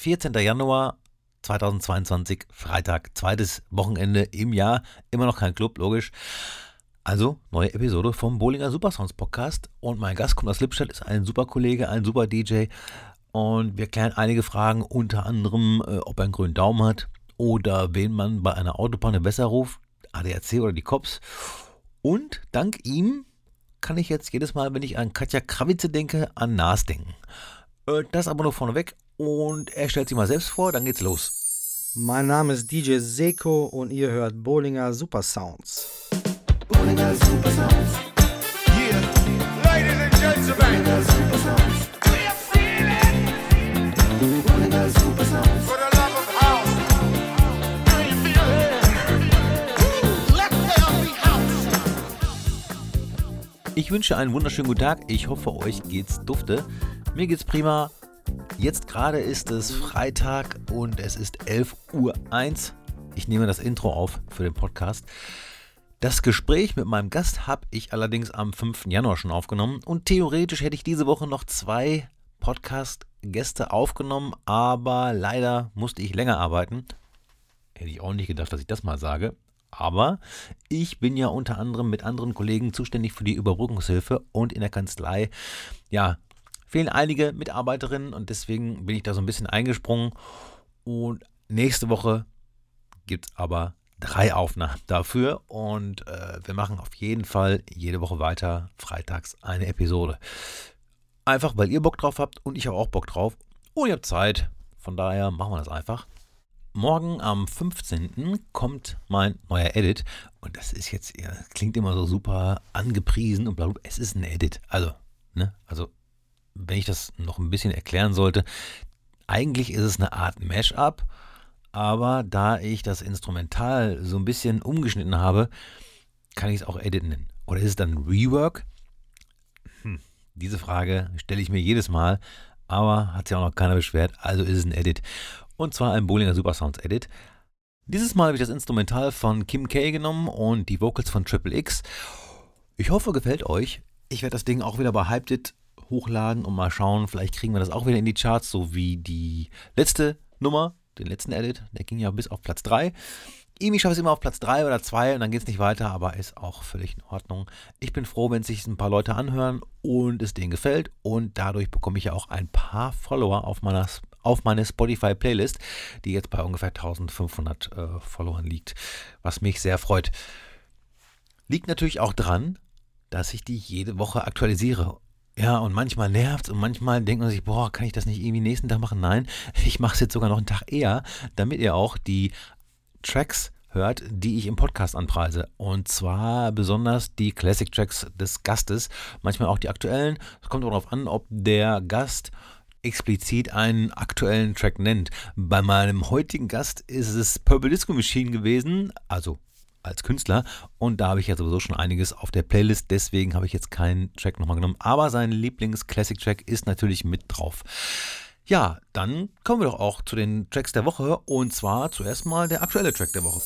14. Januar 2022, Freitag, zweites Wochenende im Jahr. Immer noch kein Club, logisch. Also, neue Episode vom Bollinger Supersounds Podcast. Und mein Gast kommt aus Lippstadt, ist ein super Kollege, ein super DJ. Und wir klären einige Fragen, unter anderem, äh, ob er einen grünen Daumen hat oder wen man bei einer Autopanne besser ruft, ADAC oder die Cops. Und dank ihm kann ich jetzt jedes Mal, wenn ich an Katja Krawitze denke, an Nas denken. Äh, das aber nur vorneweg und er stellt sich mal selbst vor, dann geht's los. Mein Name ist DJ Seko und ihr hört Bollinger Super Sounds. Bollinger Super Sounds. Yeah, ladies and gentlemen. Bollinger Super Sounds. We're feeling. Bollinger Super Sounds. For the love of house. Do you feel it? Let there be house. Ich wünsche einen wunderschönen guten Tag. Ich hoffe, euch geht's dufte. Mir geht's prima. Jetzt gerade ist es Freitag und es ist 11.01 Uhr. Ich nehme das Intro auf für den Podcast. Das Gespräch mit meinem Gast habe ich allerdings am 5. Januar schon aufgenommen und theoretisch hätte ich diese Woche noch zwei Podcast-Gäste aufgenommen, aber leider musste ich länger arbeiten. Hätte ich auch nicht gedacht, dass ich das mal sage. Aber ich bin ja unter anderem mit anderen Kollegen zuständig für die Überbrückungshilfe und in der Kanzlei, ja, fehlen einige Mitarbeiterinnen und deswegen bin ich da so ein bisschen eingesprungen. Und nächste Woche gibt es aber drei Aufnahmen dafür und äh, wir machen auf jeden Fall jede Woche weiter, freitags eine Episode. Einfach weil ihr Bock drauf habt und ich habe auch Bock drauf und ihr habt Zeit. Von daher machen wir das einfach. Morgen am 15. kommt mein neuer Edit und das ist jetzt, ja, klingt immer so super angepriesen und bla, es ist ein Edit. Also, ne, also wenn ich das noch ein bisschen erklären sollte, eigentlich ist es eine Art Mashup, aber da ich das Instrumental so ein bisschen umgeschnitten habe, kann ich es auch Edit nennen. Oder ist es dann Rework? Hm, diese Frage stelle ich mir jedes Mal, aber hat sich auch noch keiner beschwert, also ist es ein Edit. Und zwar ein Bollinger Supersounds Edit. Dieses Mal habe ich das Instrumental von Kim K genommen und die Vocals von Triple X. Ich hoffe, gefällt euch. Ich werde das Ding auch wieder bei Hyped It hochladen und mal schauen, vielleicht kriegen wir das auch wieder in die Charts, so wie die letzte Nummer, den letzten Edit, der ging ja bis auf Platz 3. Irgendwie schaffe ich es immer auf Platz 3 oder 2 und dann geht es nicht weiter, aber ist auch völlig in Ordnung. Ich bin froh, wenn sich ein paar Leute anhören und es denen gefällt und dadurch bekomme ich ja auch ein paar Follower auf meiner, auf meine Spotify-Playlist, die jetzt bei ungefähr 1500 äh, Followern liegt, was mich sehr freut. Liegt natürlich auch dran, dass ich die jede Woche aktualisiere ja, und manchmal nervt und manchmal denkt man sich, boah, kann ich das nicht irgendwie nächsten Tag machen? Nein, ich mache es jetzt sogar noch einen Tag eher, damit ihr auch die Tracks hört, die ich im Podcast anpreise. Und zwar besonders die Classic Tracks des Gastes, manchmal auch die aktuellen. Es kommt darauf an, ob der Gast explizit einen aktuellen Track nennt. Bei meinem heutigen Gast ist es Purple Disco Machine gewesen, also als Künstler und da habe ich ja sowieso schon einiges auf der Playlist, deswegen habe ich jetzt keinen Track nochmal genommen, aber sein Lieblings-Classic-Track ist natürlich mit drauf. Ja, dann kommen wir doch auch zu den Tracks der Woche und zwar zuerst mal der aktuelle Track der Woche.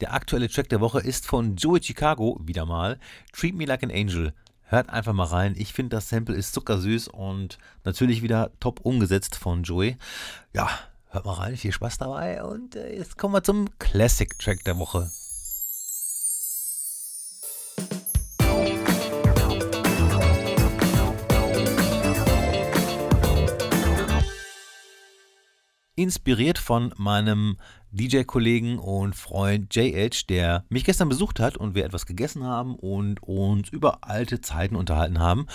Der aktuelle Track der Woche ist von Joey Chicago, wieder mal, Treat Me Like an Angel. Hört einfach mal rein. Ich finde, das Sample ist zuckersüß und natürlich wieder top umgesetzt von Joey. Ja, hört mal rein. Viel Spaß dabei. Und äh, jetzt kommen wir zum Classic-Track der Woche. Inspiriert von meinem DJ-Kollegen und Freund JH, der mich gestern besucht hat und wir etwas gegessen haben und uns über alte Zeiten unterhalten haben.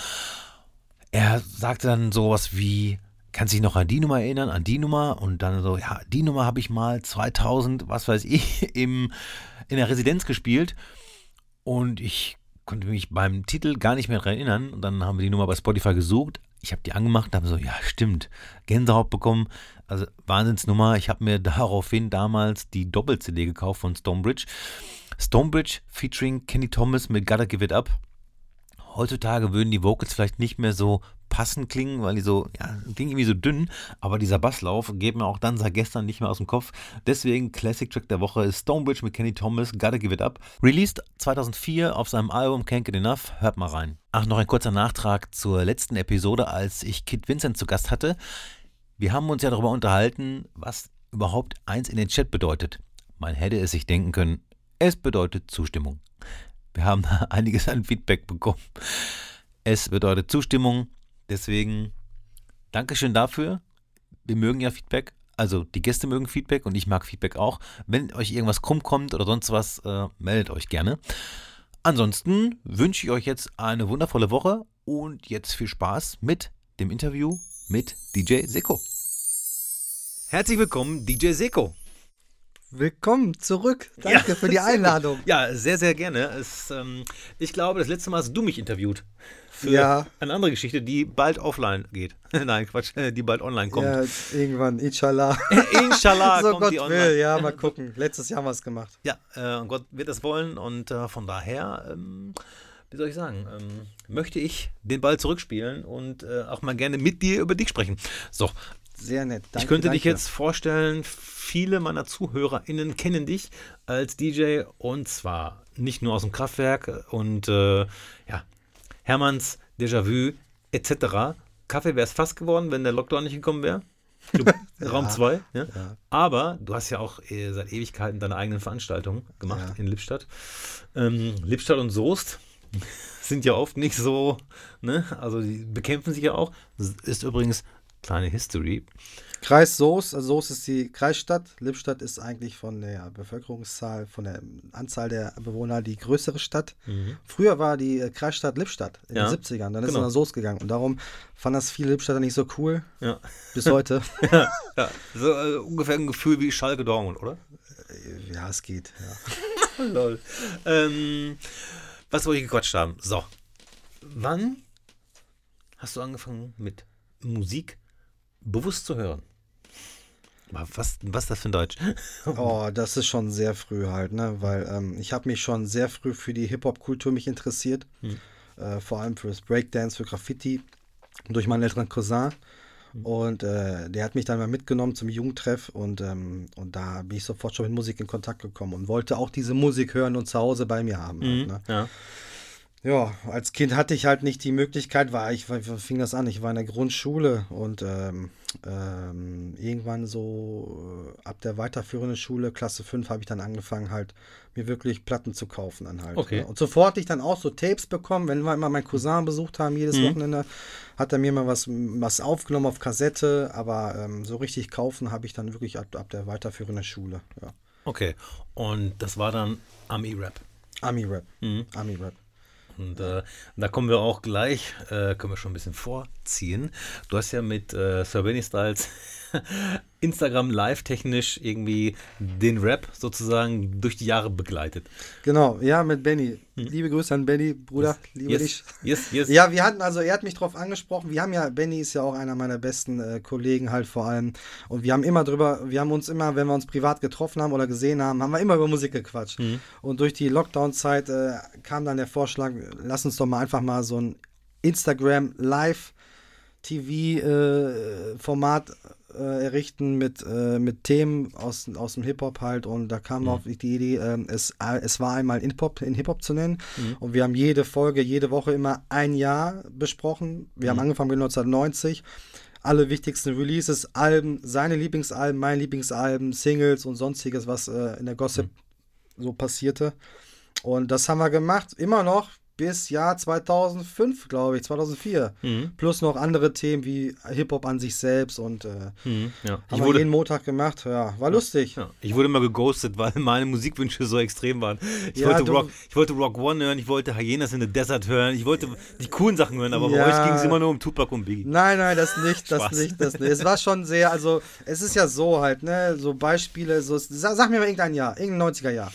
Er sagte dann sowas wie, kannst dich noch an die Nummer erinnern, an die Nummer? Und dann so, ja, die Nummer habe ich mal 2000, was weiß ich, im, in der Residenz gespielt. Und ich konnte mich beim Titel gar nicht mehr daran erinnern. Und dann haben wir die Nummer bei Spotify gesucht. Ich habe die angemacht und habe so, ja, stimmt, Gänsehaut bekommen. Also Wahnsinnsnummer. Ich habe mir daraufhin damals die Doppel-CD gekauft von Stonebridge. Stonebridge featuring Kenny Thomas mit Gotta Give It Up. Heutzutage würden die Vocals vielleicht nicht mehr so passend klingen, weil die so, ja, klingen irgendwie so dünn, aber dieser Basslauf geht mir auch dann seit gestern nicht mehr aus dem Kopf. Deswegen Classic Track der Woche ist Stonebridge mit Kenny Thomas, Gotta Give It Up. Released 2004 auf seinem Album Can't Get Enough, hört mal rein. Ach, noch ein kurzer Nachtrag zur letzten Episode, als ich Kid Vincent zu Gast hatte. Wir haben uns ja darüber unterhalten, was überhaupt eins in den Chat bedeutet. Man hätte es sich denken können, es bedeutet Zustimmung. Wir haben einiges an Feedback bekommen. Es bedeutet Zustimmung. Deswegen Dankeschön dafür. Wir mögen ja Feedback. Also die Gäste mögen Feedback und ich mag Feedback auch. Wenn euch irgendwas krumm kommt oder sonst was, äh, meldet euch gerne. Ansonsten wünsche ich euch jetzt eine wundervolle Woche und jetzt viel Spaß mit dem Interview mit DJ Seko. Herzlich willkommen, DJ Seko. Willkommen zurück. Danke ja, für die Einladung. Ja, sehr, sehr gerne. Es, ähm, ich glaube, das letzte Mal hast du mich interviewt. Für ja. eine andere Geschichte, die bald offline geht. Nein, Quatsch, äh, die bald online kommt. Ja, irgendwann, inshallah. inshallah so kommt Gott die online. Will, ja, mal gucken. Letztes Jahr haben wir es gemacht. Ja, äh, Gott wird es wollen und äh, von daher, ähm, wie soll ich sagen, ähm, möchte ich den Ball zurückspielen und äh, auch mal gerne mit dir über dich sprechen. So, sehr nett. Danke, ich könnte danke. dich jetzt vorstellen, viele meiner ZuhörerInnen kennen dich als DJ und zwar nicht nur aus dem Kraftwerk und äh, ja, Hermanns, Déjà-vu etc. Kaffee wäre es fast geworden, wenn der Lockdown nicht gekommen wäre. Raum 2. Ja. Ja. Aber du hast ja auch äh, seit Ewigkeiten deine eigenen Veranstaltungen gemacht ja. in Lippstadt. Ähm, Lippstadt und Soest sind ja oft nicht so, ne? Also die bekämpfen sich ja auch. Das ist übrigens kleine History. Kreis Soos, also Soos ist die Kreisstadt. Lippstadt ist eigentlich von der Bevölkerungszahl, von der Anzahl der Bewohner die größere Stadt. Mhm. Früher war die äh, Kreisstadt Lippstadt in ja. den 70ern. Dann ist genau. es nach Soos gegangen. Und darum fand das viele Lippstadter nicht so cool. Ja. Bis heute. ja. ja. So äh, ungefähr ein Gefühl wie Schalke Dortmund, oder? Äh, ja, es geht. Ja. Lol. Ähm, was wollte ich gequatscht haben? So. Wann hast du angefangen mit Musik bewusst zu hören. Was, was ist das für ein Deutsch? oh, das ist schon sehr früh halt, ne? Weil ähm, ich habe mich schon sehr früh für die Hip-Hop-Kultur mich interessiert. Hm. Äh, vor allem für das Breakdance, für Graffiti. Durch meinen älteren Cousin. Hm. Und äh, der hat mich dann mal mitgenommen zum Jugendtreff und, ähm, und da bin ich sofort schon mit Musik in Kontakt gekommen und wollte auch diese Musik hören und zu Hause bei mir haben. Halt, mhm, halt, ne? Ja. Ja, als Kind hatte ich halt nicht die Möglichkeit, war ich, fing das an, ich war in der Grundschule und ähm, ähm, irgendwann so äh, ab der weiterführenden Schule, Klasse 5, habe ich dann angefangen, halt mir wirklich Platten zu kaufen dann halt. Okay. Ne? Und sofort hatte ich dann auch so Tapes bekommen, wenn wir immer meinen Cousin besucht haben, jedes mhm. Wochenende, hat er mir mal was, was aufgenommen auf Kassette, aber ähm, so richtig kaufen habe ich dann wirklich ab, ab der weiterführenden Schule, ja. Okay, und das war dann Ami-Rap? Ami-Rap, mhm. Ami-Rap. Und äh, da kommen wir auch gleich, äh, können wir schon ein bisschen vorziehen. Du hast ja mit äh, Sir Benny Styles Instagram live technisch irgendwie den Rap sozusagen durch die Jahre begleitet. Genau, ja, mit Benny. Hm. Liebe Grüße an Benny, Bruder, yes. liebe yes. dich. Yes, yes. Ja, wir hatten, also er hat mich drauf angesprochen. Wir haben ja, Benny ist ja auch einer meiner besten äh, Kollegen halt vor allem. Und wir haben immer drüber, wir haben uns immer, wenn wir uns privat getroffen haben oder gesehen haben, haben wir immer über Musik gequatscht. Mhm. Und durch die Lockdown-Zeit äh, kam dann der Vorschlag, lass uns doch mal einfach mal so ein Instagram Live TV-Format äh, äh, errichten mit, äh, mit Themen aus, aus dem Hip-Hop halt und da kam mhm. auf die Idee, äh, es, es war einmal in Hip-Hop in Hip-Hop zu nennen mhm. und wir haben jede Folge, jede Woche immer ein Jahr besprochen. Wir mhm. haben angefangen mit 1990 alle wichtigsten Releases, Alben, seine Lieblingsalben, mein Lieblingsalben, Singles und sonstiges, was äh, in der Gossip mhm. so passierte. Und das haben wir gemacht, immer noch bis Jahr 2005, glaube ich, 2004. Mhm. Plus noch andere Themen wie Hip-Hop an sich selbst und äh, mhm, ja. haben ich wurde, jeden Montag gemacht. Ja, war ja, lustig. Ja. Ich wurde immer geghostet, weil meine Musikwünsche so extrem waren. Ich, wollte, Rock, ich wollte Rock One hören, ich wollte Hyenas in the Desert hören, ich wollte die coolen Sachen hören, aber bei euch ging es immer nur um Tupac und Biggie. Nein, nein, das nicht, das nicht, das nicht. Es war schon sehr, also es ist ja so halt, ne, so Beispiele, so, sag, sag mir mal irgendein Jahr, irgendein 90er Jahr.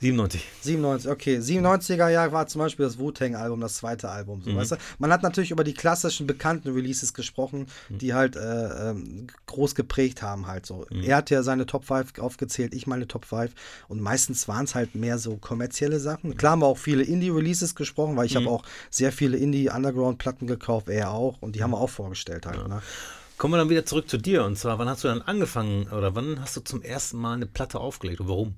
97. 97, okay. 97er Jahr war zum Beispiel das Wu-Tang-Album, das zweite Album. So, mhm. weißt du? Man hat natürlich über die klassischen bekannten Releases gesprochen, mhm. die halt äh, ähm, groß geprägt haben halt so. Mhm. Er hat ja seine Top 5 aufgezählt, ich meine Top 5 und meistens waren es halt mehr so kommerzielle Sachen. Klar haben wir auch viele Indie-Releases gesprochen, weil ich habe mhm. auch sehr viele Indie-Underground-Platten gekauft, er auch und die haben wir auch vorgestellt halt. Ja. Ne? Kommen wir dann wieder zurück zu dir und zwar, wann hast du dann angefangen oder wann hast du zum ersten Mal eine Platte aufgelegt und warum?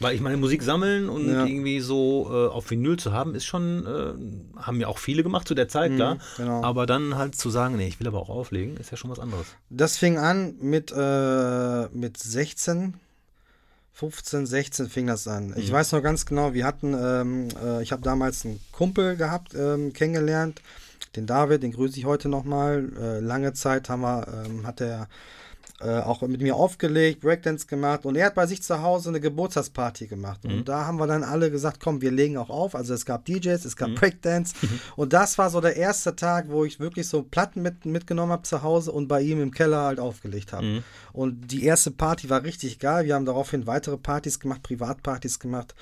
Weil ich meine, Musik sammeln und ja. irgendwie so äh, auf Vinyl zu haben, ist schon, äh, haben ja auch viele gemacht zu der Zeit, mhm, klar. Genau. Aber dann halt zu sagen, nee, ich will aber auch auflegen, ist ja schon was anderes. Das fing an mit, äh, mit 16, 15, 16 fing das an. Mhm. Ich weiß noch ganz genau, wir hatten, ähm, äh, ich habe damals einen Kumpel gehabt, ähm, kennengelernt, den David, den grüße ich heute nochmal. Äh, lange Zeit haben wir, ähm, hat er äh, auch mit mir aufgelegt, Breakdance gemacht und er hat bei sich zu Hause eine Geburtstagsparty gemacht. Mhm. Und da haben wir dann alle gesagt, komm, wir legen auch auf. Also es gab DJs, es gab mhm. Breakdance. und das war so der erste Tag, wo ich wirklich so Platten mit, mitgenommen habe zu Hause und bei ihm im Keller halt aufgelegt habe. Mhm. Und die erste Party war richtig geil. Wir haben daraufhin weitere Partys gemacht, Privatpartys gemacht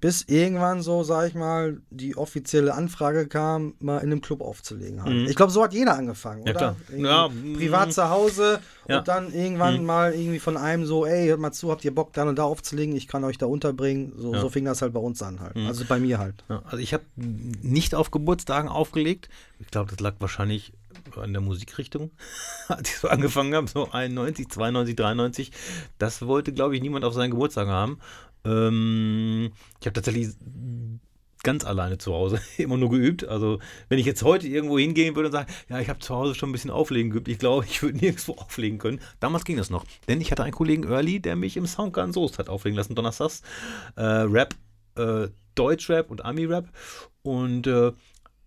bis irgendwann so, sag ich mal, die offizielle Anfrage kam, mal in einem Club aufzulegen. Halt. Mhm. Ich glaube, so hat jeder angefangen, ja, oder? Ja, privat zu Hause ja. und dann irgendwann mhm. mal irgendwie von einem so, ey, hört mal zu, habt ihr Bock, dann und da aufzulegen? Ich kann euch da unterbringen. So, so fing das halt bei uns an halt. Mhm. Also bei mir halt. also ich habe nicht auf Geburtstagen aufgelegt. Ich glaube, das lag wahrscheinlich an der Musikrichtung, als ich so angefangen habe, so 91, 92, 93. Das wollte, glaube ich, niemand auf seinen Geburtstag haben. Ähm, ich habe tatsächlich ganz alleine zu Hause immer nur geübt. Also wenn ich jetzt heute irgendwo hingehen würde und sagen, ja, ich habe zu Hause schon ein bisschen auflegen geübt, ich glaube, ich würde nirgendwo auflegen können. Damals ging das noch. Denn ich hatte einen Kollegen Early, der mich im Soundgarden Soest hat auflegen lassen, donnerstags. Äh, Rap, äh, Deutschrap und Ami-Rap. Und äh,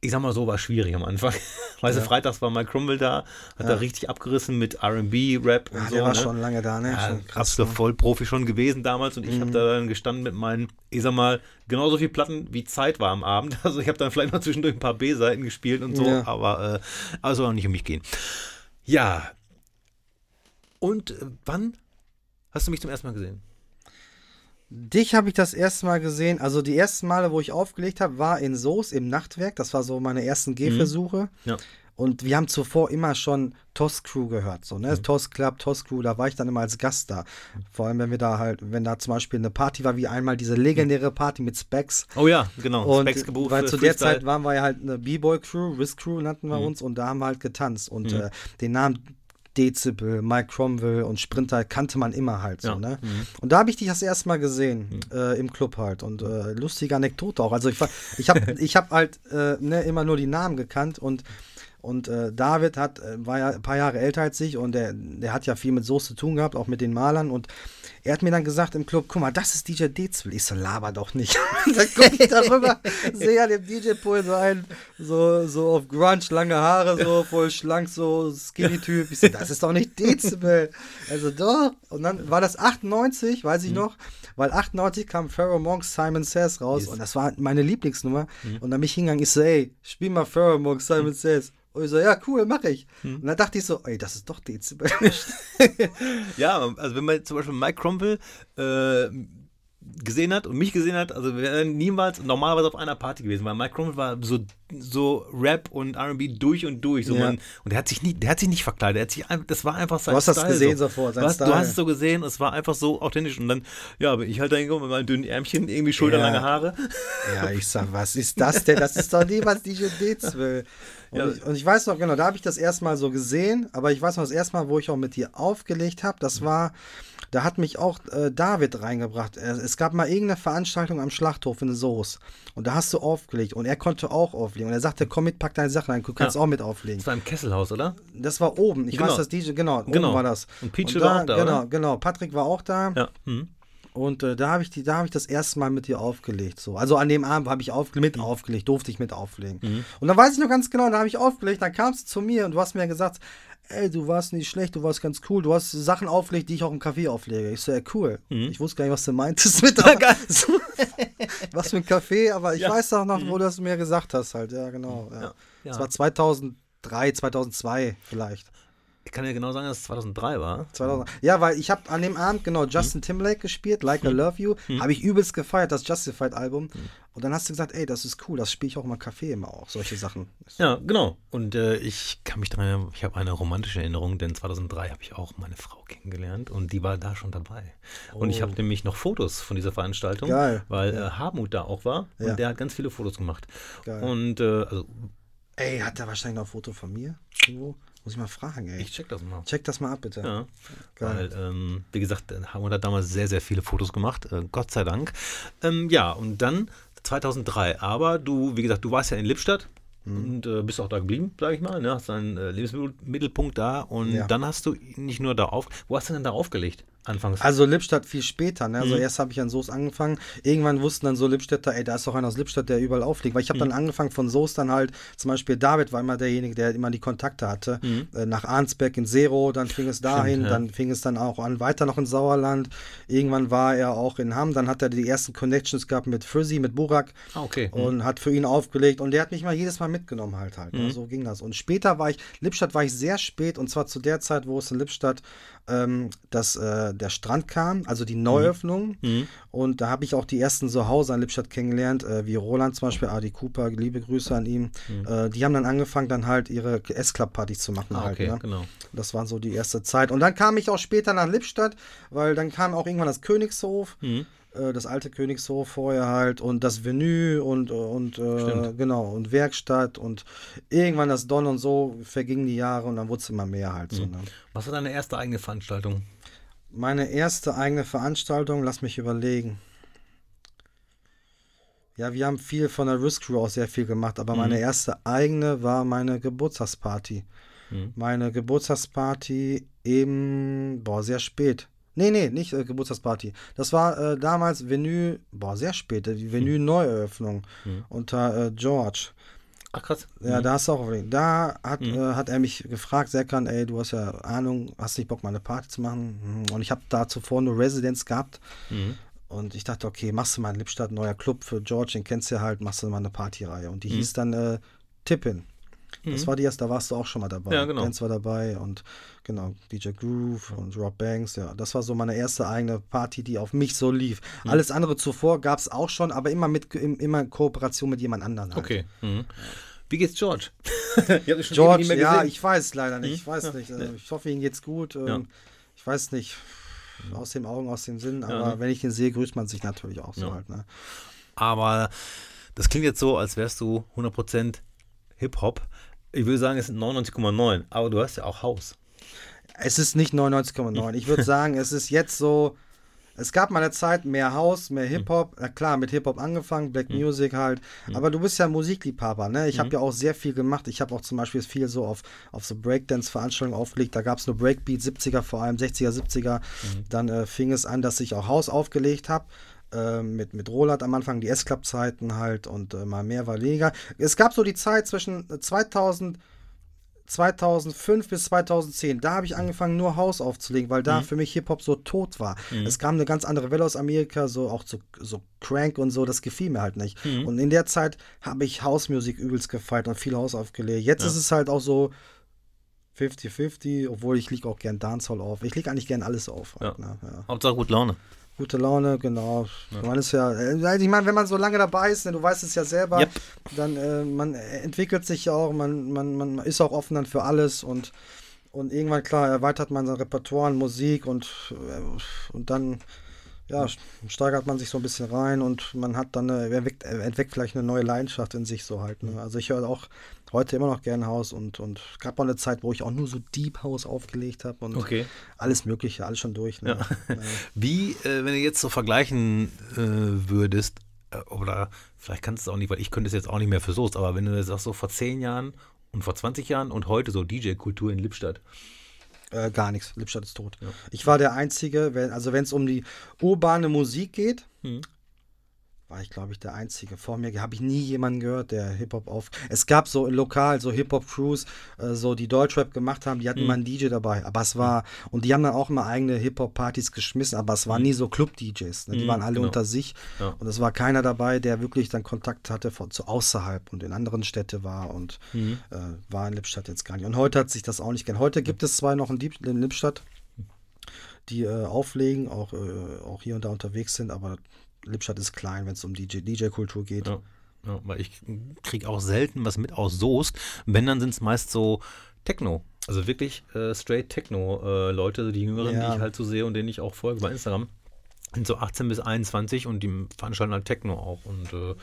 ich sag mal so, war schwierig am Anfang. Weißt du, ja. freitags war Mike Crumble da, hat ja. da richtig abgerissen mit RB, Rap und ja, so. Der war ne? schon lange da, ne? Ja, krass, absolut ne? Vollprofi schon gewesen damals und ich mhm. habe da dann gestanden mit meinen, ich sag mal, genauso viel Platten wie Zeit war am Abend. Also ich habe dann vielleicht noch zwischendurch ein paar B-Seiten gespielt und so, ja. aber äh, also auch nicht um mich gehen. Ja. Und äh, wann hast du mich zum ersten Mal gesehen? Dich habe ich das erste Mal gesehen. Also die ersten Male, wo ich aufgelegt habe, war in Soos im Nachtwerk. Das war so meine ersten Gehversuche. Mhm. Ja. Und wir haben zuvor immer schon Toss Crew gehört, so, ne? Mhm. Toss Club, Toss Crew, da war ich dann immer als Gast da. Vor allem, wenn wir da halt, wenn da zum Beispiel eine Party war, wie einmal diese legendäre Party mit Specs. Oh ja, genau. Und Specs gebucht. Weil zu der Zeit waren wir ja halt eine B-Boy Crew, Risk Crew nannten wir mhm. uns und da haben wir halt getanzt. Und mhm. äh, den Namen Dezibel, Mike Cromwell und Sprinter kannte man immer halt so, ja. ne? Mhm. Und da habe ich dich das erste Mal gesehen, mhm. äh, im Club halt. Und äh, lustige Anekdote auch. Also ich, ich habe ich hab halt äh, ne, immer nur die Namen gekannt und und äh, David hat, äh, war ja ein paar Jahre älter als ich und der, der hat ja viel mit Soße zu tun gehabt, auch mit den Malern. Und er hat mir dann gesagt im Club, guck mal, das ist DJ Dezwil. Ich so, laber doch nicht. dann guck ich darüber, sehe an dem DJ-Pool so ein, so, so auf Grunge, lange Haare, so voll schlank, so Skinny-Typ. Ich so, das ist doch nicht Dezibel. Also doch. Und dann war das 98, weiß ich mhm. noch, weil 98 kam Pharaoh Monks Simon Says raus yes. und das war meine Lieblingsnummer. Mhm. Und dann bin ich hingegangen, ich so, ey, spiel mal Pharaoh Monks Simon mhm. Says. Und ich so, ja, cool, mache ich. Hm. Und dann dachte ich so, ey, das ist doch Dezibel. ja, also wenn man zum Beispiel Mike Crumple äh, gesehen hat und mich gesehen hat, also wir wären niemals normalerweise auf einer Party gewesen, weil Mike Crumple war so, so Rap und RB durch und durch. So ja. man, und der hat sich nie, der hat sich nicht verkleidet, der hat sich, das war einfach sein Du hast Style, das gesehen so. sofort, sein du, hast, du hast es so gesehen, es war einfach so authentisch. Und dann, ja, bin ich halt da hingekommen mit meinen dünnen Ärmchen, irgendwie schulterlange ja. Haare. Ja, ich sag, was ist das denn? Das ist doch niemals DJ D12. Und, ja. ich, und, ich, weiß noch, genau, da habe ich das erstmal so gesehen, aber ich weiß noch, das erste Mal, wo ich auch mit dir aufgelegt habe, das war, da hat mich auch äh, David reingebracht. Es gab mal irgendeine Veranstaltung am Schlachthof in Soos und da hast du aufgelegt und er konnte auch auflegen und er sagte, komm mit, pack deine Sachen rein, du kannst ja. auch mit auflegen. Das war im Kesselhaus, oder? Das war oben, ich genau. weiß, dass DJ, genau, genau, oben war das. Und Peach da, war auch da, Genau, oder? genau, Patrick war auch da. Ja. Mhm. Und äh, da habe ich, die, da ich das erste Mal mit dir aufgelegt. So. Also an dem Abend habe ich auf, mit mhm. aufgelegt, durfte ich mit auflegen. Mhm. Und dann weiß ich noch ganz genau, da habe ich aufgelegt, dann kamst du zu mir und du hast mir gesagt, ey, du warst nicht schlecht, du warst ganz cool, du hast Sachen aufgelegt, die ich auch im Café auflege. Ich so, ja, cool. Mhm. Ich wusste gar nicht, was du meintest mit was mit Café, aber ich ja. weiß auch noch, wo mhm. du das mir gesagt hast halt. Ja, genau. Ja. ja. Das war 2003, 2002 vielleicht. Ich kann ja genau sagen, dass es 2003 war. 2000. Ja, weil ich habe an dem Abend genau Justin Timberlake gespielt, Like I Love You. Habe ich übelst gefeiert, das Justified-Album. Und dann hast du gesagt, ey, das ist cool, das spiele ich auch im Café immer auch, solche Sachen. Ja, genau. Und äh, ich kann mich daran erinnern, ich habe eine romantische Erinnerung, denn 2003 habe ich auch meine Frau kennengelernt und die war da schon dabei. Und ich habe nämlich noch Fotos von dieser Veranstaltung, Geil. weil äh, Harmut da auch war und Ja. der hat ganz viele Fotos gemacht. Geil. Und äh, also Ey, hat der wahrscheinlich noch ein Foto von mir? Irgendwo? Muss ich mal fragen, ey. ich check das mal. Check das mal ab, bitte. Ja, Geil. weil, ähm, wie gesagt, äh, Harmut hat damals sehr, sehr viele Fotos gemacht, äh, Gott sei Dank. Ähm, ja, und dann 2003, aber du, wie gesagt, du warst ja in Lippstadt Mhm. und äh, bist auch da geblieben, sag ich mal, ne? hast deinen äh, Lebensmittelpunkt da und Ja. dann hast du nicht nur da auf, wo hast du denn da aufgelegt anfangs? Also Lippstadt viel später, ne? Mhm. Also erst habe ich an Soest angefangen. Irgendwann wussten dann so Lippstädter, ey, da ist doch einer aus Lippstadt, der überall auflegt. Weil ich habe Mhm. dann angefangen von Soest dann halt, zum Beispiel David war immer derjenige, der immer die Kontakte hatte. Äh, nach Arnsberg in Zero, dann fing es dahin, Mhm. ja. dann fing es dann auch an, weiter noch in Sauerland. Irgendwann war er auch in Hamm, dann hat er die ersten Connections gehabt mit Frizzy, mit Burak ah, okay. und hat für ihn aufgelegt und der hat mich mal jedes Mal mitgenommen halt halt. Mhm. Ne? So ging das. Und später war ich, Lippstadt war ich sehr spät und zwar zu der Zeit, wo es in Lippstadt ähm, dass äh, der Strand kam, also die Neuöffnung. Mhm. Und da habe ich auch die ersten so Hauser in Lippstadt kennengelernt, äh, wie Roland zum Beispiel, Adi Cooper, liebe Grüße an ihm. Äh, die haben dann angefangen, dann halt ihre S-Club-Partys zu machen Mhm. Ah, halt. okay, Ne? genau. Das war so die erste Zeit. Und dann kam ich auch später nach Lippstadt, weil dann kam auch irgendwann das Königshof, Mhm. Äh, das alte Königshof vorher halt und das Venue und, und äh, genau und Werkstatt und irgendwann das Don und so vergingen die Jahre und dann wurde es immer mehr halt Mhm. so. Ne? Was war deine erste eigene Veranstaltung? Meine erste eigene Veranstaltung, lass mich überlegen. Ja, wir haben viel von der Risk Crew auch sehr viel gemacht, aber meine erste eigene war meine Geburtstagsparty. Mhm. Meine Geburtstagsparty eben, boah, sehr spät. Nee, nee, nicht äh, Geburtstagsparty. Das war äh, damals Venue, boah, sehr spät, äh, die Venue-Neueröffnung unter äh, George. Ach krass. Ja, da hast du auch. Da hat, äh, hat er mich gefragt, Serkan, ey, du hast ja Ahnung, hast nicht Bock, mal eine Party zu machen? Hm, Und ich habe da zuvor nur Residence gehabt. Mhm. Und ich dachte, okay, machst du mal in Lippstadt, neuer Club für George, den kennst du ja halt, machst du mal eine Partyreihe. Und die Mhm. hieß dann äh, Tippin. Das war die erste, da warst du auch schon mal dabei. Ja, genau. Dance war dabei und genau, DJ Groove und Rob Banks, ja. Das war so meine erste eigene Party, die auf mich so lief. Mhm. Alles andere zuvor gab es auch schon, aber immer mit im- immer in Kooperation mit jemand anderem. Halt. Okay. Mhm. Wie geht's George? George, ja, ich weiß leider nicht. Ich weiß Ja, nicht. Also, Ich hoffe, ihm geht's gut. Ähm, Ja. Ich weiß nicht. Aus den Augen, aus dem Sinn. Aber ne? wenn ich ihn sehe, grüßt man sich natürlich auch so Ja. halt. Ne? Aber das klingt jetzt so, als wärst du 100% Hip-Hop. Ich würde sagen, es sind 99,9. Aber du hast ja auch Haus. Es ist nicht 99,9. Ich würde sagen, es ist jetzt so. Es gab mal eine Zeit mehr House, mehr Hip-Hop. Na klar, mit Hip-Hop angefangen, Black Music halt. Aber du bist ja Musikliebhaber, ne? Ich habe ja auch sehr viel gemacht. Ich habe auch zum Beispiel viel so auf, auf so Breakdance-Veranstaltungen aufgelegt. Da gab es nur Breakbeat, 70er vor allem, 60er, 70er. Dann äh, fing es an, dass ich auch House aufgelegt habe. Äh, mit, mit Roland am Anfang, die S-Club-Zeiten halt und äh, mal mehr, war weniger. Es gab so die Zeit zwischen äh, 2000 2005 bis 2010, da habe ich angefangen, nur House aufzulegen, weil da für mich Hip-Hop so tot war. Es kam eine ganz andere Welle aus Amerika, so auch so, so Crank und so, das gefiel mir halt nicht. Und in der Zeit habe ich House-Musik übelst gefeiert und viel House aufgelegt. Jetzt ist es halt auch so 50-50, obwohl ich liege auch gern Dancehall auf. Ich lege eigentlich gern alles auf. Halt, Ja. ne? ja. Hauptsache gut Laune. Gute Laune, genau. Man ist ja, äh, ich meine, wenn man so lange dabei ist, ne, du weißt es ja selber, Yep. dann äh, man entwickelt sich ja auch, man, man, man ist auch offen dann für alles und, und irgendwann, klar, erweitert man sein Repertoire an Musik und, äh, und dann ja, steigert man sich so ein bisschen rein und man hat dann eine, entweckt, entweckt vielleicht eine neue Leidenschaft in sich so halt. Ne? Also ich höre auch heute immer noch gern Haus und, und gab mal eine Zeit, wo ich auch nur so Deep House aufgelegt habe und Okay. alles Mögliche, alles schon durch. Ne? Ja. Wie, äh, wenn du jetzt so vergleichen äh, würdest, äh, oder vielleicht kannst du es auch nicht, weil ich könnte es jetzt auch nicht mehr für Soest, aber wenn du sagst, so vor 10 Jahren und vor 20 Jahren und heute so DJ-Kultur in Lippstadt. Äh, gar nichts. Lippstadt ist tot. Ich war der Einzige, wenn, also wenn es um die urbane Musik geht, Mhm. War ich, glaube ich, der Einzige. Vor mir habe ich nie jemanden gehört, der Hip-Hop auf. Es gab so lokal so Hip-Hop-Crews, äh, so die Deutschrap gemacht haben, die hatten Mhm. mal einen DJ dabei. Aber es war, und die haben dann auch mal eigene Hip-Hop-Partys geschmissen, aber es waren nie so Club-DJs. Ne? Die Mhm, waren alle genau. unter sich. Ja. Und es war keiner dabei, der wirklich dann Kontakt hatte von, zu außerhalb und in anderen Städte war und Mhm. äh, war in Lippstadt jetzt gar nicht. Und heute hat sich das auch nicht geändert. Heute gibt es zwar noch in, Lieb in Lippstadt, die äh, auflegen, auch, äh, auch hier und da unterwegs sind, aber Lippstadt ist klein, wenn es um DJ DJ-Kultur geht. Ja, ja, weil ich kriege auch selten was mit aus Soest. Wenn, dann sind es meist so Techno. Also wirklich äh, straight Techno-Leute, die Jüngeren, Ja. die ich halt so sehe und denen ich auch folge bei Instagram. Sind so 18 bis 21 und die veranstalten halt Techno auch. Und, äh,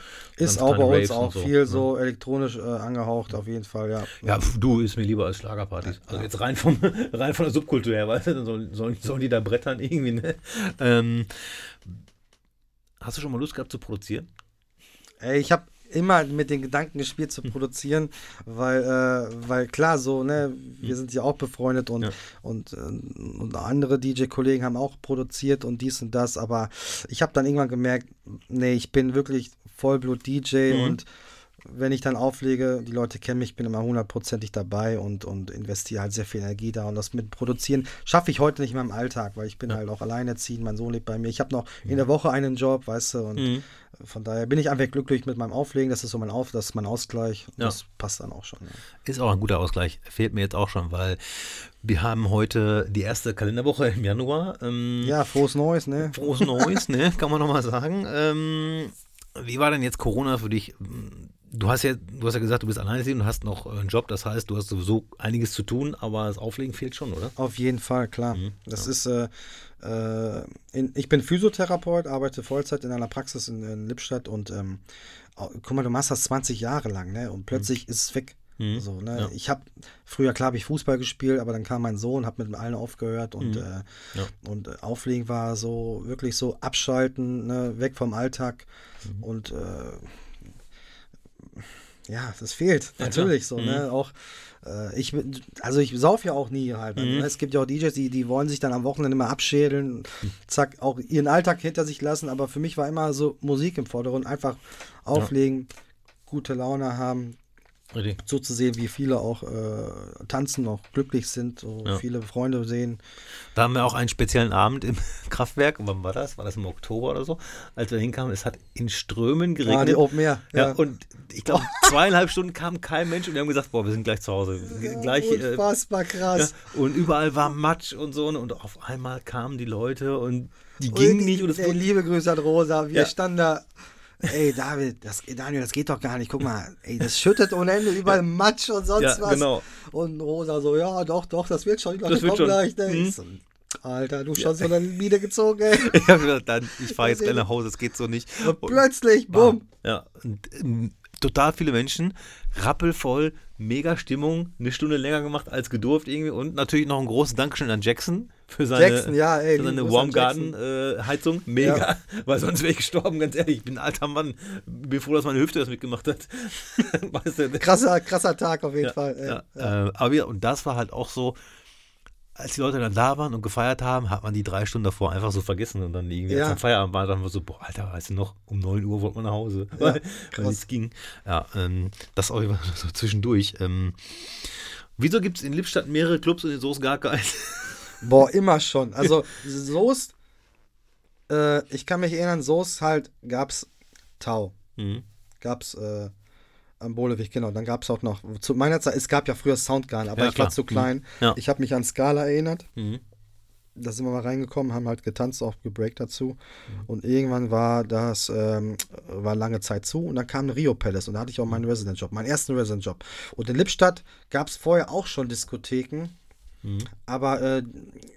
Ist auch bei uns Raves auch so, viel ne? so elektronisch äh, angehaucht, auf jeden Fall, ja. Ja, pf, du ist mir lieber als Schlagerpartys. Also jetzt rein, vom, rein von der Subkultur her, weißt du, dann sollen, sollen, sollen die da brettern irgendwie, ne? Ähm, hast du schon mal Lust gehabt zu produzieren? Ich habe immer mit den Gedanken gespielt zu produzieren, weil, äh, weil klar, so, ne, wir sind ja auch befreundet und, Ja. und, äh, und andere DJ-Kollegen haben auch produziert und dies und das, aber ich habe dann irgendwann gemerkt, nee, ich bin wirklich Vollblut-DJ Mhm. und wenn ich dann auflege, die Leute kennen mich, ich bin immer hundertprozentig dabei und, und investiere halt sehr viel Energie da. Und das mit Produzieren schaffe ich heute nicht mehr im Alltag, weil ich bin halt auch alleinerziehend, mein Sohn lebt bei mir. Ich habe noch in der Woche einen Job, weißt du, und Mhm. von daher bin ich einfach glücklich mit meinem Auflegen. Das ist so mein Auf, das ist mein Ausgleich. Und Ja. Das passt dann auch schon. Ja. Ist auch ein guter Ausgleich. Fehlt mir jetzt auch schon, weil wir haben heute die erste Kalenderwoche im Januar. Ähm, Ja, frohes Neues, ne? Frohes Neues, ne? Kann man nochmal sagen. Ähm, wie war denn jetzt Corona für dich? Du hast ja, du hast ja gesagt, du bist alleinerziehend und hast noch einen Job, das heißt, du hast sowieso einiges zu tun, aber das Auflegen fehlt schon, oder? Auf jeden Fall, klar. Mhm, das ist, äh, äh, in, ich bin Physiotherapeut, arbeite Vollzeit in einer Praxis in, in Lippstadt und ähm, guck mal, du machst das 20 Jahre lang, ne? Und plötzlich ist es weg. Mhm, So, ne? ja. Ich habe früher klar habe ich Fußball gespielt, aber dann kam mein Sohn, habe mit allen aufgehört und, Mhm. äh, Ja. und äh, Auflegen war so wirklich so abschalten, ne? weg vom Alltag Mhm. und äh, ja, das fehlt Ja, natürlich klar. so, ne? Auch äh, ich bin- also ich sauf ja auch nie halt. Mhm. Ne? Es gibt ja auch DJs, die, die wollen sich dann am Wochenende mal abschädeln, zack, auch ihren Alltag hinter sich lassen, aber für mich war immer so Musik im Vordergrund, einfach auflegen, gute Laune haben. So zu sehen, wie viele auch äh, tanzen, auch glücklich sind, so Ja. viele Freunde sehen. Da haben wir auch einen speziellen Abend im Kraftwerk. Wann war das? War das im Oktober oder so? Als wir hinkamen, es hat in Strömen Ah, die geregnet. Open Air. ja. und ich glaube, zweieinhalb Stunden kam kein Mensch und wir haben gesagt, boah, wir sind gleich zu Hause. Gleich, äh, Unfassbar krass. Ja, und überall war Matsch und so. Und auf einmal kamen die Leute und die Und gingen nicht. Und es ey, wurde, liebe Grüße an Rosa. Wir Ja. standen da. Ey, David, das, Daniel, das geht doch gar nicht. Guck mal, ey, das schüttet ohne Ende überall Matsch und sonst Ja, was. genau. Und Rosa so, ja, doch, doch, das wird schon. Das wird schon. gleich. Ne? Ich so, Alter, du schon so eine Miene gezogen, ey. ich habe gedacht, dann, ich fahre jetzt Das gleich nach Hause, es geht so nicht. Und plötzlich, bumm. Ja, ähm, total viele Menschen, rappelvoll, mega Stimmung, eine Stunde länger gemacht als gedurft irgendwie und natürlich noch ein großes Dankeschön an Jackson für seine, Jackson, ja, ey, für seine Warm Garden äh, Heizung. Mega, Ja. weil sonst wäre ich gestorben, ganz ehrlich. Ich bin ein alter Mann. Bin froh, dass meine Hüfte das mitgemacht hat. weißt du, Krasser, krasser Tag auf jeden ja, Fall. ja, Äh, aber ja, und das war halt auch so, als die Leute dann da waren und gefeiert haben, hat man die drei Stunden davor einfach so vergessen und dann irgendwie Ja. am Feierabend war, dann so, boah, Alter, weißt du noch, um 9 Uhr wollte man nach Hause, Ja, weil, nichts ging. Ja, ähm, das auch immer so zwischendurch. Ähm, wieso gibt es in Lippstadt mehrere Clubs und in Soße gar keins? Boah, immer schon. Also Soest, äh, ich kann mich erinnern, Soest halt gab's Tau. Mhm. Gab's äh, am Bolewig, genau. Dann gab's auch noch, zu meiner Zeit, es gab ja früher Soundgarden, aber Ja, ich klar. war zu klein. Ja. Ich habe mich an Scala erinnert. Mhm. Da sind wir mal reingekommen, haben halt getanzt, auch gebreakt dazu. Und irgendwann war das, ähm, war lange Zeit zu und dann kam ein Rio Palace und da hatte ich auch meinen Resident-Job, meinen ersten Resident-Job. Und in Lippstadt gab es vorher auch schon Diskotheken, Mhm. aber äh,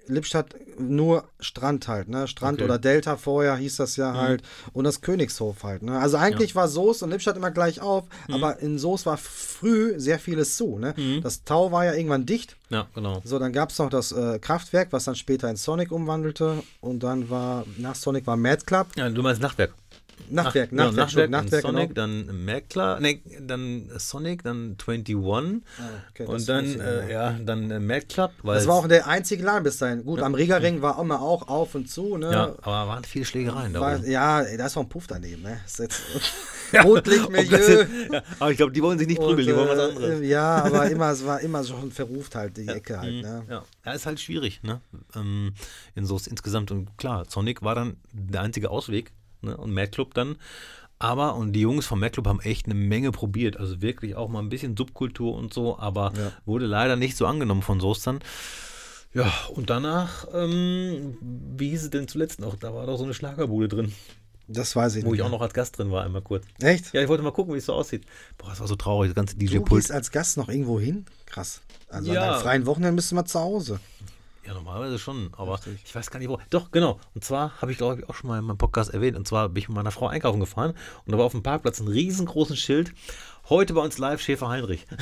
Lippstadt nur Strand halt, ne? Strand Okay. oder Delta vorher hieß das ja halt und das Königshof halt, ne? Also eigentlich war Soest und Lippstadt immer gleich auf, aber in Soest war früh sehr vieles zu, ne? Das Tau war ja irgendwann dicht. Ja, genau. So, dann gab es noch das äh, Kraftwerk, was dann später in Sonic umwandelte und dann war, nach Sonic war Mad Club. Ja, du meinst Nachtwerk. Nachtwerk, Ach, Nachtwerk, Nachtwerk, Nachtwerk, dann Sonic, genau. dann Merkler, nee, dann Sonic, dann 21 Ah, okay, das und dann, äh, ja, dann äh, Mad Club. Das war auch der einzige Laden bis dahin. Gut, am Riegerring war immer auch auf und zu, ne? ja, aber waren viele Schlägereien da. War, oben. ja, da ist noch ein Puff daneben, ne? Ist jetzt Ob Rotlichtmilieu. das ja, aber ich glaube, die wollen sich nicht prügeln, die wollen was äh, anderes. Ja, aber immer, es war immer schon verruft halt, die Ecke halt, ne? Ja, ja ist halt schwierig, ne? Ähm, in so insgesamt. Und klar, Sonic war dann der einzige Ausweg, ne? Und Mad Club dann. Aber, und die Jungs vom Mad Club haben echt eine Menge probiert. Also wirklich auch mal ein bisschen Subkultur und so, aber Ja. wurde leider nicht so angenommen von Soestern. Ja, und danach, ähm, wie hieß es denn zuletzt noch? Da war doch so eine Schlagerbude drin, Das weiß ich wo nicht. ich auch noch als Gast drin war, einmal kurz. Echt? Ja, ich wollte mal gucken, wie es so aussieht. Boah, das war so traurig, das ganze Du DJ-Pult. gehst als Gast noch irgendwo hin? Krass. Also Ja. an freien Wochenenden bist du mal zu Hause. Ja, normalerweise schon, aber ich weiß gar nicht wo. Doch, genau. Und zwar habe ich, glaube ich, auch schon mal in meinem Podcast erwähnt. Und zwar bin ich mit meiner Frau einkaufen gefahren und da war auf dem Parkplatz ein riesengroßen Schild. Heute bei uns live Schäfer Heinrich.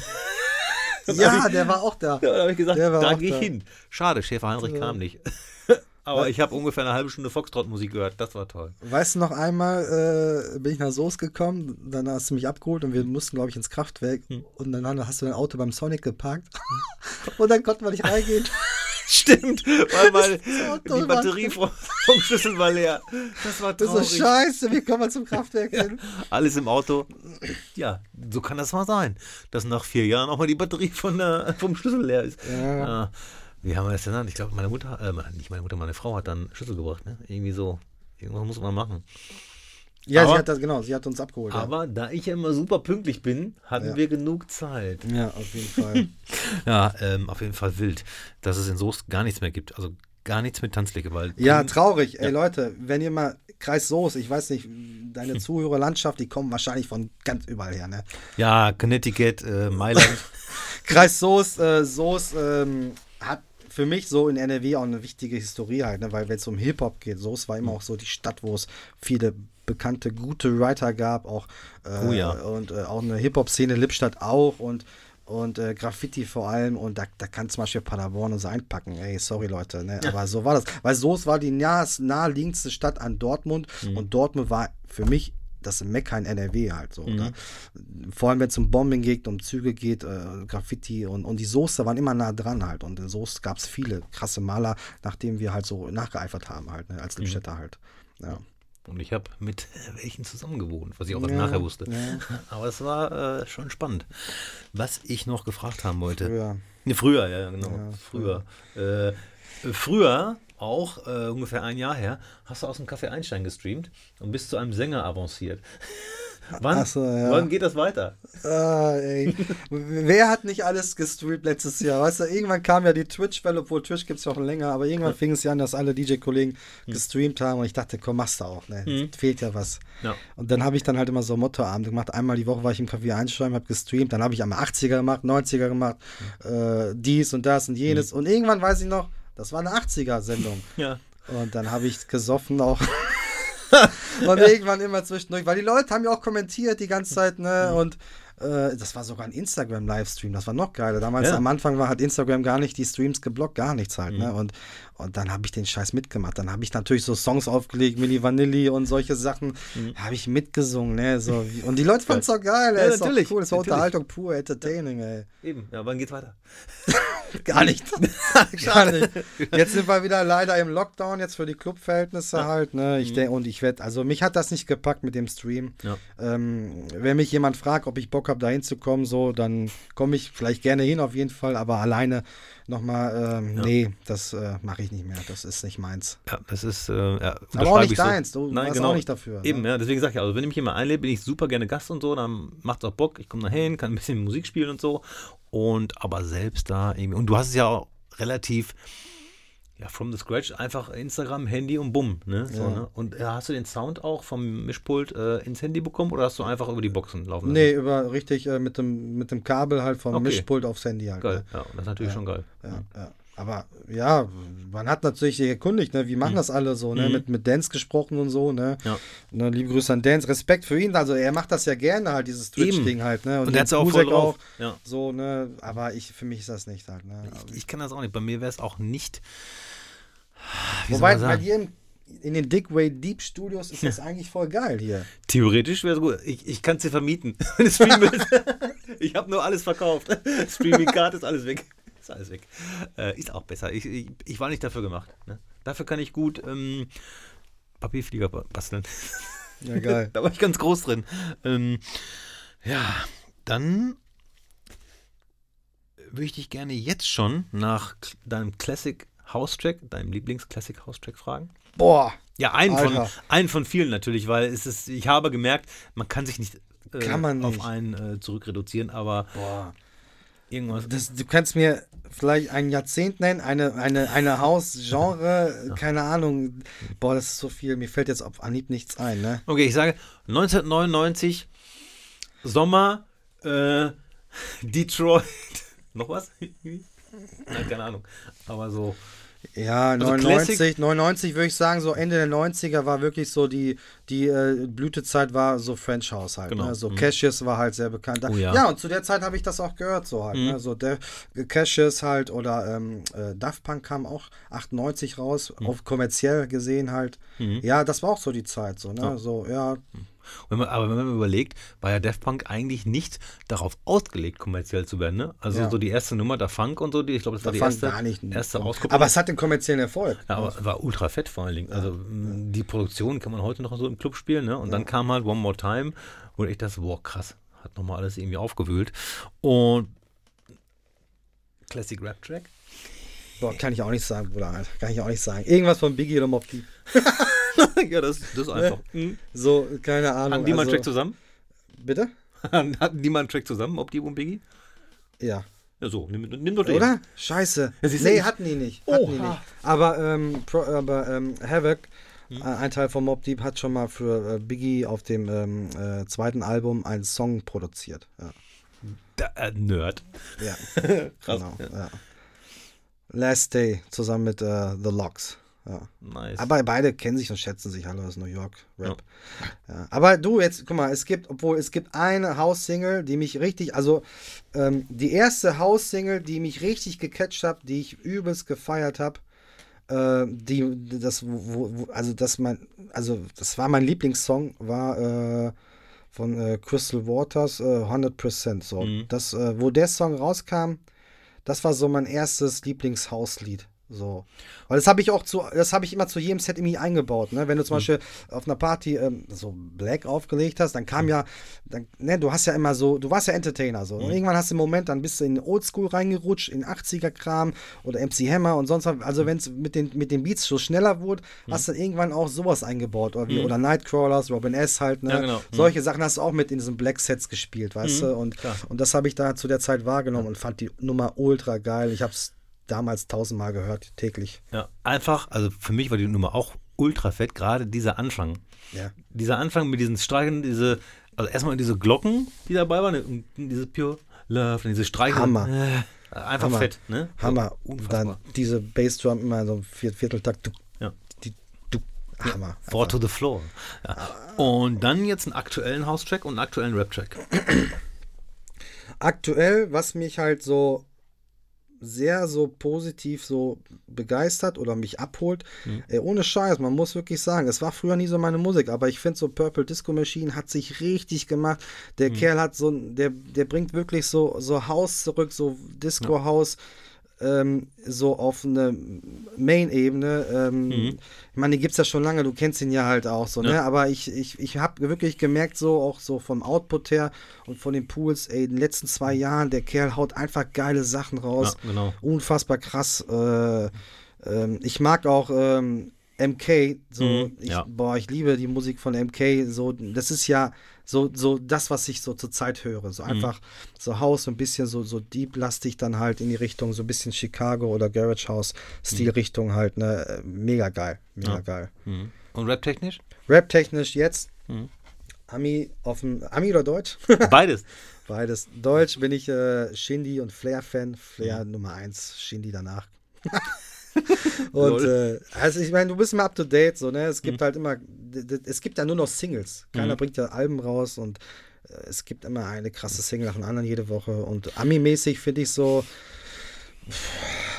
Ja, der war auch da. Ja, da habe ich gesagt, da gehe ich hin. Schade, Schäfer Heinrich kam nicht. aber ich habe ungefähr eine halbe Stunde Foxtrot-Musik gehört. Das war toll. Weißt du noch einmal, äh, bin ich nach Soest gekommen, dann hast du mich abgeholt und wir mussten, glaube ich, ins Kraftwerk. Hm. Und dann hast du dein Auto beim Sonic geparkt. und dann konnten wir nicht reingehen. Stimmt, weil mal so die Batterie vom, vom Schlüssel war leer. Das war Das traurig. ist so scheiße, wie kommen wir zum Kraftwerk hin? Alles im Auto. Ja, so kann das mal sein, dass nach vier Jahren auch mal die Batterie von der, vom Schlüssel leer ist. Ja. Äh, wie haben wir das denn dann? Ich glaube, meine Mutter, äh, meine- nicht meine Mutter, meine Frau hat dann Schlüssel gebracht. Ne? Irgendwie so. Irgendwas muss man machen. Ja, Aber- sie hat das, genau, sie hat uns abgeholt. Aber da ich ja immer super pünktlich bin, hatten Ja. wir genug Zeit. ja. ja, auf jeden Fall. Ja, ähm, auf jeden Fall wild, dass es in Soest gar nichts mehr gibt. Also gar nichts mit Tanzfläche, weil. Ja, traurig. Ey, Leute, wenn ihr mal Kreis Soest, ich weiß nicht, deine Zuhörerlandschaft, die kommen wahrscheinlich von ganz überall her, ne? ja Connecticut, äh, Mailand. Kreis Soest, äh, Soest ähm, hat für mich so in NRW auch eine wichtige Historie halt, ne? weil wenn es um Hip-Hop geht, Soest war immer auch so die Stadt, wo es viele bekannte, gute Writer gab, auch äh, Oh ja. und äh, auch eine Hip-Hop-Szene, Lippstadt auch und und äh, Graffiti vor allem und da, da kann zum Beispiel Paderborn uns einpacken. Ey, sorry Leute, ne? aber so war das. Weil Soest war die nah, naheliegendste Stadt an Dortmund und Dortmund war für mich das Mekka in NRW halt so. Oder? Vor allem, wenn es um Bombing geht, um Züge geht, äh, Graffiti und, und die Soester waren immer nah dran halt. Und in Soest gab es viele krasse Maler, nachdem wir halt so nachgeeifert haben halt, ne? als Lippstädter halt. Ja. Und ich habe mit welchen zusammen gewohnt, was ich auch erst Ja, nachher wusste. ja. Aber es war äh, schon spannend. Was ich noch gefragt haben wollte. Früher. Nee, früher, ja, genau. Ja, früher. Äh, früher, auch äh, ungefähr ein Jahr her, hast du aus dem Café Einstein gestreamt und bist zu einem Sänger avanciert. Wann, so, ja. wann geht das weiter? Ah. Wer hat nicht alles gestreamt letztes Jahr? Weißt du, irgendwann kam ja die Twitch-Welle, obwohl Twitch gibt es ja auch länger, aber irgendwann fing es ja an, dass alle DJ-Kollegen gestreamt haben und ich dachte, komm, machst du auch, ne? Fehlt ja was. Ja. Und dann habe ich dann halt immer so Mottoabende gemacht. Einmal die Woche war ich im Café Einstein, habe gestreamt, dann habe ich einmal 80er gemacht, 90er gemacht, äh, dies und das und jenes. Und irgendwann weiß ich noch, das war eine 80er-Sendung. Ja. Und dann habe ich gesoffen auch. und irgendwann immer zwischendurch, weil die Leute haben ja auch kommentiert die ganze Zeit, ne? Und äh, das war sogar ein Instagram-Livestream, das war noch geiler. Damals Ja. am Anfang war hat Instagram gar nicht die Streams geblockt, gar nichts halt, ne? Und, und dann habe ich den Scheiß mitgemacht. Dann habe ich natürlich so Songs aufgelegt, Mini Vanilli und solche Sachen. Habe ich mitgesungen, ne? So, und die Leute fanden es auch geil, ey. Ja, doch natürlich, cool, das war natürlich. Unterhaltung pur, entertaining, ey. Eben, ja, wann geht's weiter? Gar nicht. Gar nicht. Jetzt sind wir wieder leider im Lockdown, jetzt für die Clubverhältnisse halt. Ne? Ich denke, und ich werde, also mich hat das nicht gepackt mit dem Stream. Ja. Ähm, wenn mich jemand fragt, ob ich Bock habe, da hinzukommen, so, dann komme ich vielleicht gerne hin auf jeden Fall, aber alleine nochmal, ähm, nee, das äh, mache ich nicht mehr. Das ist nicht meins. Ja, das ist. Äh, ja, Aber auch nicht ich so. deins, du Nein, warst genau. auch nicht dafür. Eben, ne? ja, deswegen sage ich, also wenn ich mich immer einlädt, bin ich super gerne Gast und so, dann macht es auch Bock, ich komme da hin, kann ein bisschen Musik spielen und so. Und aber selbst da irgendwie, und du hast es ja auch relativ, ja, from the scratch, einfach Instagram, Handy und bumm, ne? So, Ja. ne? Und äh, hast du den Sound auch vom Mischpult äh, ins Handy bekommen oder hast du einfach über die Boxen laufen lassen? Nee, über richtig äh, mit, dem, mit dem Kabel halt vom Okay. Mischpult aufs Handy halt. Geil, Ne? ja, das ist natürlich schon geil. Ja, ja. Aber ja, man hat natürlich sich erkundigt, ne? wie machen das alle so, ne? Mhm. mit, mit Dance gesprochen und so. Ne? Ja. Ne, liebe Grüße an Dance, Respekt für ihn. Also er macht das ja gerne halt, dieses Twitch-Ding halt. Ne? Und den der hat's ja auch voll drauf. Ja. So, ne? Aber ich, für mich ist das nicht halt. Ne? Ich, ich kann das auch nicht. Bei mir wäre es auch nicht. Wie Wobei bei dir im, in den Digway Deep Studios ist das eigentlich voll geil hier. Theoretisch wäre es gut. Ich, ich kann es dir vermieten, ich habe nur alles verkauft. Streaming-Card ist alles weg. Ist alles weg. Äh, ist auch besser. Ich, ich, ich, war nicht dafür gemacht. Ne? Dafür kann ich gut ähm, Papierflieger basteln. Ja, geil. da war ich ganz groß drin. Ähm, ja, dann würde ich dich gerne jetzt schon nach deinem Classic House Track, deinem Lieblings-Classic House Track fragen. Boah. Ja, einen von, einen von vielen natürlich, weil es ist, ich habe gemerkt, man kann sich nicht, äh, kann man nicht. auf einen äh, zurückreduzieren, aber Boah. Irgendwas. Das, du kannst mir vielleicht ein Jahrzehnt nennen, eine, eine, eine Hausgenre, keine Ahnung. Boah, das ist so viel. Mir fällt jetzt auf Anhieb nichts ein, ne? Okay, ich sage 1999, Sommer, äh, Detroit. Noch was? Nein, keine Ahnung. Aber so. Ja, Also 99, Classic- 99 würde ich sagen, so Ende der 90er war wirklich so die, die äh, Blütezeit war so French House halt. Genau. Ne? So Mhm. Cassius war halt sehr bekannt. Oh ja. ja, und zu der Zeit habe ich das auch gehört, so halt. Mhm. Ne? So der Cassius halt oder ähm, äh, Daft Punk kam auch 98 raus, auf kommerziell gesehen halt. Mhm. Ja, das war auch so die Zeit, so, ne? Ja. So, ja, Wenn man, aber wenn man überlegt, war ja Daft Punk eigentlich nicht darauf ausgelegt, kommerziell zu werden. Ne? Also Ja. so die erste Nummer, der Funk und so, die, ich glaube, das war da die fand erste, gar nicht. erste Auskopplung. Aber es hat den kommerziellen Erfolg. Ja, aber war ultra fett vor allen Dingen. Also mh, die Produktion kann man heute noch so im Club spielen, ne? Und dann kam halt One More Time, wo ich das, wow, krass, hat nochmal alles irgendwie aufgewühlt. Und Classic Rap Track. Boah, kann ich auch nicht sagen, Bruder. Alter. Kann ich auch nicht sagen. Irgendwas von Biggie oder Mob Deep. ja, das, das ist einfach. Mhm. So, keine Ahnung. Hatten die mal einen also, Track zusammen? Bitte? Hatten die mal einen Track zusammen, ob die und Biggie? Ja. Ja, so, nimm, nimm doch den. Oder? Scheiße. Ja, nee, ich- hatten die nicht. Hatten die Oha. nicht. Aber, ähm, Pro, aber ähm, Havoc, Hm. äh, ein Teil von Mob Deep, hat schon mal für äh, Biggie auf dem ähm, äh, zweiten Album einen Song produziert. Ja. Da, äh, Nerd. ja. Krass. Genau, Ja. ja. Last Day zusammen mit äh, The Locks. Ja. Nice. Aber beide kennen sich und schätzen sich. Hallo, das ist New York Rap. Ja. Aber du, jetzt, guck mal, es gibt, obwohl es gibt eine House-Single, die mich richtig, also ähm, die erste House-Single, die mich richtig gecatcht hat, die ich übelst gefeiert habe, äh, die, das, wo, wo, also das mein, also das war mein Lieblingssong, war äh, von äh, Crystal Waters, äh, 100%. So, Mhm. das, äh, wo der Song rauskam, das war so mein erstes Lieblingshauslied. So. Weil das habe ich auch zu, das habe ich immer zu jedem Set irgendwie eingebaut. Ne? Wenn du zum Beispiel auf einer Party ähm, so Black aufgelegt hast, dann kam ja, dann, ne, du hast ja immer so, du warst ja Entertainer so. Und irgendwann hast du einen Moment, dann bist du in Oldschool reingerutscht, in 80er-Kram oder MC Hammer und sonst was. Also wenn es mit den, mit den Beats so schneller wurde, hast du irgendwann auch sowas eingebaut. Oder, wie, oder Nightcrawlers, Robin S. halt, ne? Ja, genau. Mhm. Solche Sachen hast du auch mit in diesen Black Sets gespielt, weißt du? Und, klar. und das habe ich da zu der Zeit wahrgenommen und fand die Nummer ultra geil. Ich habe es damals tausendmal gehört, täglich. Ja, einfach, also für mich war die Nummer auch ultra fett, gerade dieser Anfang. Ja. Dieser Anfang mit diesen Streichen, diese, also erstmal diese Glocken, die dabei waren, und diese Pure Love, und diese Streichen. Hammer. Äh, einfach Hammer. fett, ne? Hammer. So, Dann unfassbar. diese Bassdrum immer so Vierteltakt. Du, Ja. die, du, Hammer. Four to the floor. Ja. Und dann jetzt einen aktuellen House-Track und einen aktuellen Rap-Track. Aktuell, was mich halt so sehr so positiv so begeistert oder mich abholt, Mhm. ey, ohne Scheiß, man muss wirklich sagen, es war früher nie so meine Musik, aber ich finde so Purple Disco Machine hat sich richtig gemacht. Der Mhm. Kerl hat so, der, der bringt wirklich so, so Haus zurück, so Disco House, ähm, so auf eine Main-Ebene. Ähm, Mhm. Ich meine, die gibt es ja schon lange, du kennst ihn ja halt auch so, ne? Ja. Aber ich, ich, ich habe wirklich gemerkt, so auch so vom Output her und von den Pools, ey, in den letzten zwei Jahren, der Kerl haut einfach geile Sachen raus. Ja, genau. Unfassbar krass. Äh, ähm, ich mag auch ähm, MK, so, Mhm, ich, ja. boah, ich liebe die Musik von MK, so, das ist ja so, so das, was ich so zur Zeit höre. Mhm. So einfach so House, so ein bisschen so, so deep-lastig dann halt in die Richtung, so ein bisschen Chicago oder Garage House-Stilrichtung halt, ne, mega geil, mega Mhm. Ja. geil. Mhm. Und Rap-technisch? Rap-technisch jetzt, Mhm. Ami auf dem, Ami oder Deutsch? Beides. Beides. Deutsch bin ich äh, Shindy und Flair-Fan. Flair Mhm. Nummer eins, Shindy danach. und äh, also ich meine, du bist immer up to date, so, ne? Es gibt Mhm. halt immer, es gibt ja nur noch Singles. Keiner bringt ja Alben raus und äh, es gibt immer eine krasse Single nach dem anderen jede Woche. Und Ami-mäßig finde ich so,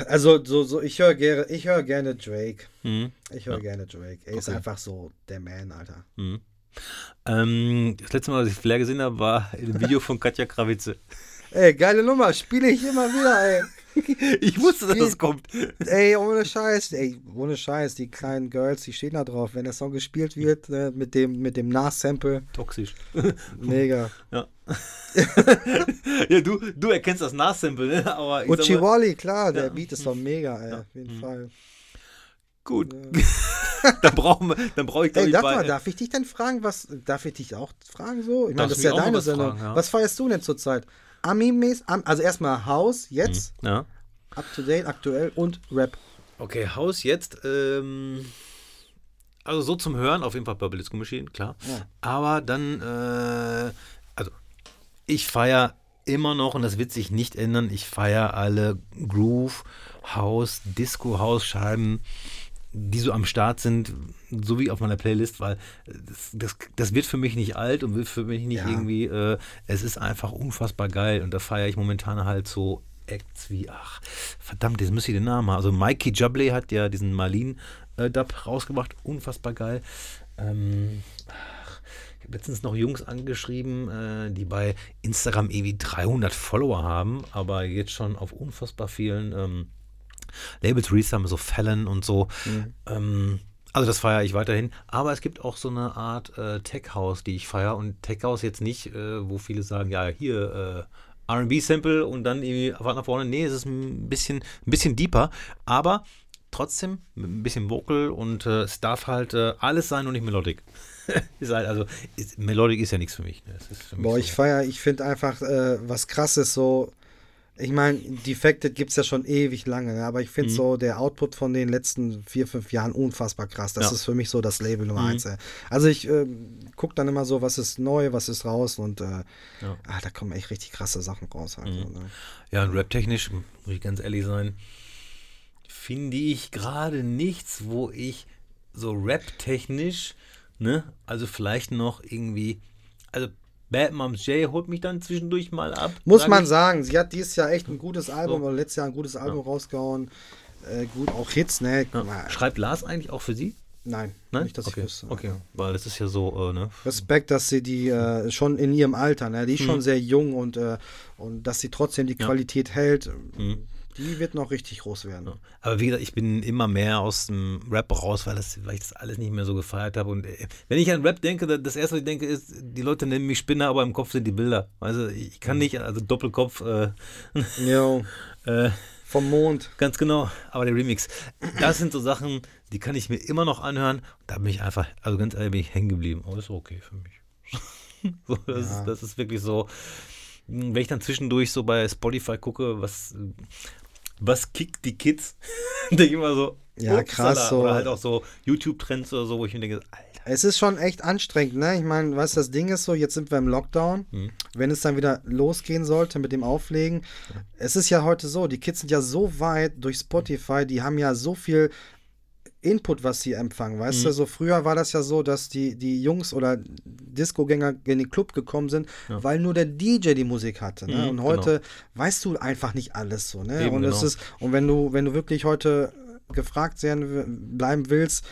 Also, so, so, ich höre gerne, ich höre gerne Drake. Mhm. Ich höre gerne Drake. Er ist Okay. einfach so der Man, Alter. Mhm. Ähm, das letzte Mal, dass ich Flair gesehen habe, war in einem Video von Katja Krawitze. Ey, geile Nummer, spiele ich immer wieder, ey. Ich wusste, dass das kommt. Ey, ohne Scheiß, ey, ohne Scheiß, die kleinen Girls, die stehen da drauf. Wenn der Song gespielt wird, ne, mit dem, mit dem Nas-Sample, Toxisch. mega. Ja. ja, du, du erkennst das Nas-Sample, ne? Aber Uchi Wally, klar, der Ja. Beat ist doch mega, ey, Ja. auf jeden Mhm. Fall. gut. dann brauchen wir, dann brauche ich glaube Ey, darf, mal, darf ich dich denn fragen, was, darf ich dich auch fragen so? Ich meine, das ist ja deine Sendung. ja. Was feierst du denn zurzeit? Ami-mäßig, Am- also erstmal House, jetzt, Ja. up to date, aktuell und Rap. Okay, Haus jetzt. Ähm, also so zum Hören, auf jeden Fall Purple Disco Machine, klar. Ja. Aber dann, äh, also ich feiere immer noch, und das wird sich nicht ändern, ich feiere alle Groove, House, Disco, House Scheiben, die so am Start sind, so wie auf meiner Playlist, weil das, das, das wird für mich nicht alt und wird für mich nicht Ja. irgendwie, äh, es ist einfach unfassbar geil und da feiere ich momentan halt so Acts wie, ach, verdammt, jetzt müsste ich den Namen haben. Also Mikey Jubley hat ja diesen Marlin-Dub rausgebracht, unfassbar geil. Ähm, ach, ich habe letztens noch Jungs angeschrieben, äh, die bei Instagram irgendwie 300 Follower haben, aber jetzt schon auf unfassbar vielen ähm, Labels haben, so Fallon und so. Ähm, also das feiere ich weiterhin. Aber es gibt auch so eine Art äh, Tech House, die ich feiere. Und Tech House jetzt nicht, äh, wo viele sagen, ja, hier äh, RB-Sample und dann irgendwie weit nach vorne. Nee, es ist ein bisschen, ein bisschen deeper. Aber trotzdem ein bisschen Vocal und äh, es darf halt äh, alles sein und nicht Melodic. ist halt, also ist, Melodic ist ja nichts für mich. Ne? Es ist für mich Boah, so, ich feier, ich finde einfach äh, was krasses so. Ich meine, Defected gibt es ja schon ewig lange, ne? aber ich finde Mhm. so der Output von den letzten vier, fünf Jahren unfassbar krass. Das Ja. ist für mich so das Label Nummer Mhm. eins. Ey. Also ich äh, gucke dann immer so, was ist neu, was ist raus und äh, Ja. ah, da kommen echt richtig krasse Sachen raus. Halt, Mhm. ne? Ja, und rap-technisch, muss ich ganz ehrlich sein, finde ich gerade nichts, wo ich so rap-technisch, ne, also vielleicht noch irgendwie, also Bad Moms J holt mich dann zwischendurch mal ab. Muss sag man ich. sagen, sie hat dieses Jahr echt ein gutes Album So. oder letztes Jahr ein gutes Album rausgehauen. Äh, gut, auch Hits, ne? Ja. Schreibt Lars eigentlich auch für sie? Nein, Nein? nicht, dass okay. ich wüsste. Okay, weil das ist ja so, äh, ne? Respekt, dass sie die äh, schon in ihrem Alter, ne, die ist schon Mhm. sehr jung und, äh, und dass sie trotzdem die Ja. Qualität hält, Mhm. Die wird noch richtig groß werden. Ja. Aber wie gesagt, ich bin immer mehr aus dem Rap raus, weil, das, weil ich das alles nicht mehr so gefeiert habe. Und äh, wenn ich an Rap denke, da- das erste, was ich denke, ist, die Leute nennen mich Spinner, aber im Kopf sind die Bilder. Also ich kann nicht, also Doppelkopf, äh, Jo, äh, vom Mond. ganz genau, aber der Remix. Das sind so Sachen, die kann ich mir immer noch anhören. Da bin ich einfach, also ganz ehrlich, bin ich hängen geblieben. Aber ist okay für mich. so, das, Ja. ist, das ist wirklich so, wenn ich dann zwischendurch so bei Spotify gucke, was, was kickt die Kids, denke ich immer so, Ja, upsala. krass, so. Oder halt auch so YouTube-Trends oder so, wo ich mir denke, Alter. Es ist schon echt anstrengend, ne? Ich meine, weißt du, das Ding ist so, jetzt sind wir im Lockdown. Mhm. Wenn es dann wieder losgehen sollte mit dem Auflegen, es ist ja heute so, die Kids sind ja so weit durch Spotify, die haben ja so viel Input, was sie empfangen, weißt Mhm. du? So früher war das ja so, dass die, die Jungs oder Discogänger in den Club gekommen sind, Ja. weil nur der DJ die Musik hatte. Ne? Mhm, und heute weißt du einfach nicht alles so, ne? Eben, und es genau. ist, und wenn du, wenn du wirklich heute gefragt sein, bleiben willst,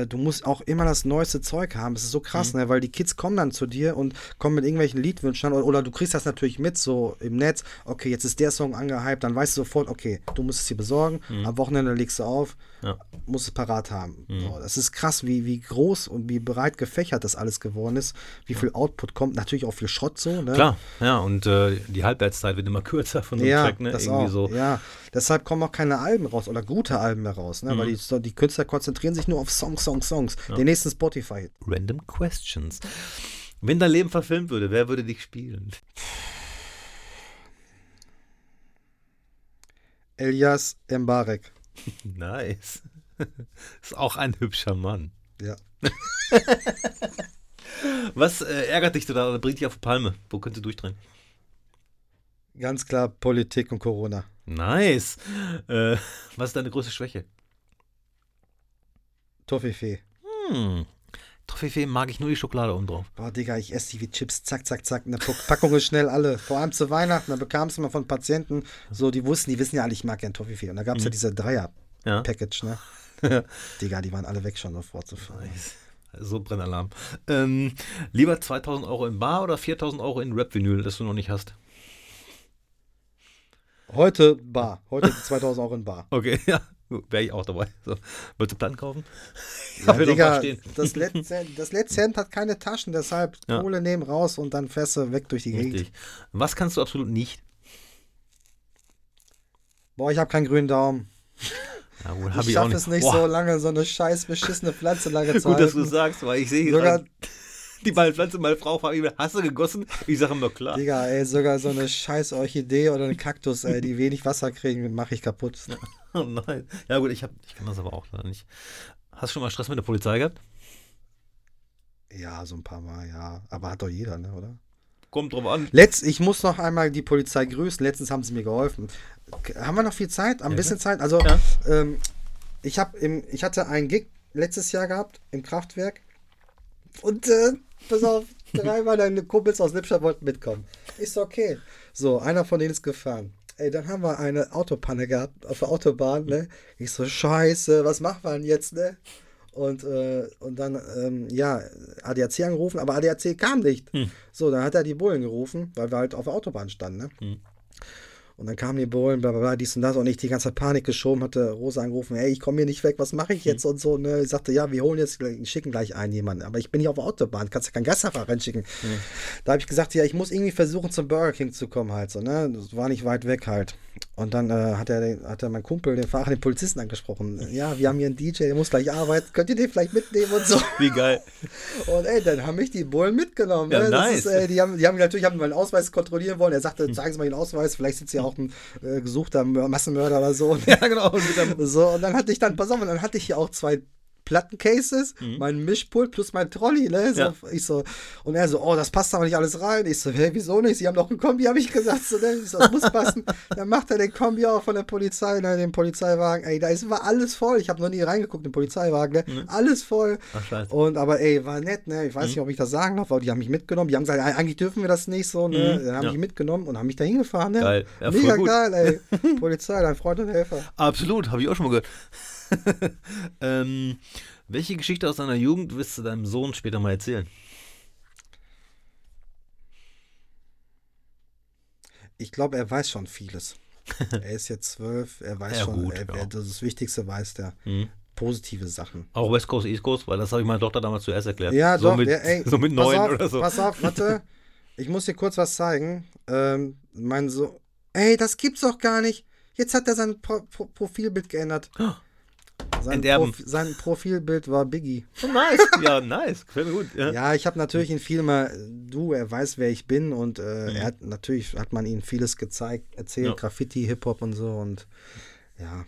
äh, du musst auch immer das neueste Zeug haben. Das ist so krass, ne? Weil die Kids kommen dann zu dir und kommen mit irgendwelchen Liedwünschen. Oder, oder du kriegst das natürlich mit, so im Netz. Okay, jetzt ist der Song angehypt, dann weißt du sofort, okay, du musst es dir besorgen. Am Wochenende legst du auf, Ja. musst es parat haben. So, das ist krass, wie, wie groß und wie breit gefächert das alles geworden ist. Wie viel Output kommt. Natürlich auch viel Schrott so, ne? Klar, ja, und äh, die Halbwertszeit wird immer kürzer von so einem Ja, Track, ne? das Irgendwie auch. so. Ja, deshalb kommen auch keine Alben raus oder gute Alben mehr raus, ne? Weil Mhm. die, so- die Künstler konzentrieren sich nur auf Songs, Songs, Songs. Den nächsten Spotify-Hit. Random Questions. Wenn dein Leben verfilmt würde, wer würde dich spielen? Elias Mbarek. Nice. Ist auch ein hübscher Mann. Ja. Was äh, ärgert dich da oder bringt dich auf die Palme? Wo könntest du durchdrehen? Ganz klar Politik und Corona. Nice. Äh, was ist deine größte Schwäche? Toffifee. Hm. Toffifee mag ich nur die Schokolade oben drauf. Boah, Digga, ich esse die wie Chips, zack, zack, zack. Eine Packung ist schnell alle. Vor allem zu Weihnachten, da bekam es immer von Patienten, so, die wussten, die wissen ja alle, ich mag gern Toffifee. Und da gab es ja diese Dreier-Package, Ja. ne? Digga, die waren alle weg schon sofort zu fahren. So Brennalarm. Ähm, lieber 2000 Euro in Bar oder 4000 Euro in Rap-Vinyl, das du noch nicht hast? Heute Bar. Heute 2000 Euro in Bar. Okay, ja. Wäre ich auch dabei. So. Willst du Platten kaufen? Ja, Digga, das letzte, das letzte Hemd hat keine Taschen, deshalb Ja. Kohle nehmen raus und dann Fässer weg durch die Gegend. Richtig. Was kannst du absolut nicht? Boah, ich habe keinen grünen Daumen. Ja, wohl, hab ich schaffe es nicht Boah, so lange, so eine scheiß beschissene Pflanze lange zu Gut, dass du halten. sagst, weil ich sehe gerade die meine Pflanze, meine Frau fragt mich, hast du gegossen? Ich sage immer klar. Digga, ey, sogar so eine scheiß Orchidee oder ein Kaktus, ey, die wenig Wasser kriegen, mache ich kaputt. Oh nein. Ja gut, ich, hab, ich kann das aber auch leider nicht. Hast du schon mal Stress mit der Polizei gehabt? Ja, so ein paar Mal, ja. Aber hat doch jeder, ne, oder? Kommt drauf an. Letzt, ich muss noch einmal die Polizei grüßen. Letztens haben sie mir geholfen. Haben wir noch viel Zeit? Ein Ja, bisschen Zeit? Also, Ja. ähm, ich, hab im, ich hatte einen Gig letztes Jahr gehabt im Kraftwerk. Und, äh, pass auf, drei meiner Kumpels aus Lippstadt wollten mitkommen. Ist okay. So, einer von denen ist gefahren. Ey, dann haben wir eine Autopanne gehabt auf der Autobahn, ne? Ich so, scheiße, was machen wir denn jetzt, ne? Und, äh, und dann, ähm, ja, ADAC angerufen, aber ADAC kam nicht. So, dann hat er die Bullen gerufen, weil wir halt auf der Autobahn standen, ne? Und dann kamen die Bullen, bla bla bla, dies und das und ich die ganze Zeit Panik geschoben, hatte Rosa angerufen, hey, ich komme hier nicht weg, was mache ich jetzt und so. Ne? Ich sagte, ja, wir holen jetzt, schicken gleich einen jemanden, aber ich bin hier auf der Autobahn, kannst ja keinen Gastfahrer reinschicken. Da habe ich gesagt, ja, ich muss irgendwie versuchen, zum Burger King zu kommen halt so, ne? Das war nicht weit weg halt. Und dann äh, hat, er, den- hat er mein Kumpel, den Fahrer, den Polizisten angesprochen. Ja, wir haben hier einen DJ, der muss gleich arbeiten, könnt ihr den vielleicht mitnehmen und so. Wie geil. Und ey, dann haben mich die Bullen mitgenommen. Ja, ne? das nice. ist, äh, die, haben, die haben natürlich haben meinen Ausweis kontrollieren wollen. Er sagte, zeigen Sie mal Ihren Ausweis, vielleicht Sie ja auch ein äh, gesuchter Mör- Massenmörder oder so. Ja, genau. Und so. Und dann hatte ich dann, pass auf, und dann hatte ich hier auch zwei Plattencases, mein Mischpult plus mein Trolley, ne? So, Mhm. Ja. Ich so, und er so, oh, das passt aber nicht alles rein. Ich so, hey, wieso nicht? Sie haben doch ein Kombi, habe ich gesagt. So, ne? Ich so, das muss passen. dann macht er den Kombi auch von der Polizei, ne, den Polizeiwagen. Ey, da ist, war alles voll. Ich habe noch nie reingeguckt, den Polizeiwagen, ne? Alles voll. Ach, scheiße. Und aber ey, war nett, ne? Ich weiß nicht, ob ich das sagen darf, aber die haben mich mitgenommen. Die haben gesagt, eigentlich dürfen wir das nicht so, ne? Mhm, Dann haben ja. mich mitgenommen und haben mich da hingefahren, ne? Geil. Ja, Mega geil, ey. Polizei, dein Freund und Helfer. Absolut, habe ich auch schon mal gehört. ähm, welche Geschichte aus deiner Jugend wirst du deinem Sohn später mal erzählen? Ich glaube, er weiß schon vieles. er ist jetzt zwölf, er weiß Ja, schon, gut, er, ja. das Wichtigste weiß der. Mhm. Positive Sachen. Auch West Coast, East Coast, weil das habe ich meiner Tochter damals zuerst erklärt. Ja, so doch, mit, der, ey, so mit neun auf, oder so. Pass auf, warte. Ich muss dir kurz was zeigen. Ähm, mein so, ey, das gibt's doch gar nicht. Jetzt hat er sein Pro Pro Profilbild geändert. Sein. Profi sein Profilbild war Biggie. Oh, nice. Ja, nice. Gefällt mir gut. Ja. Ja, ich habe natürlich ihn viel mal, du, er weiß, wer ich bin und äh, Mhm. er hat natürlich hat man ihm vieles gezeigt, erzählt, Ja. Graffiti, Hip-Hop und so und ja.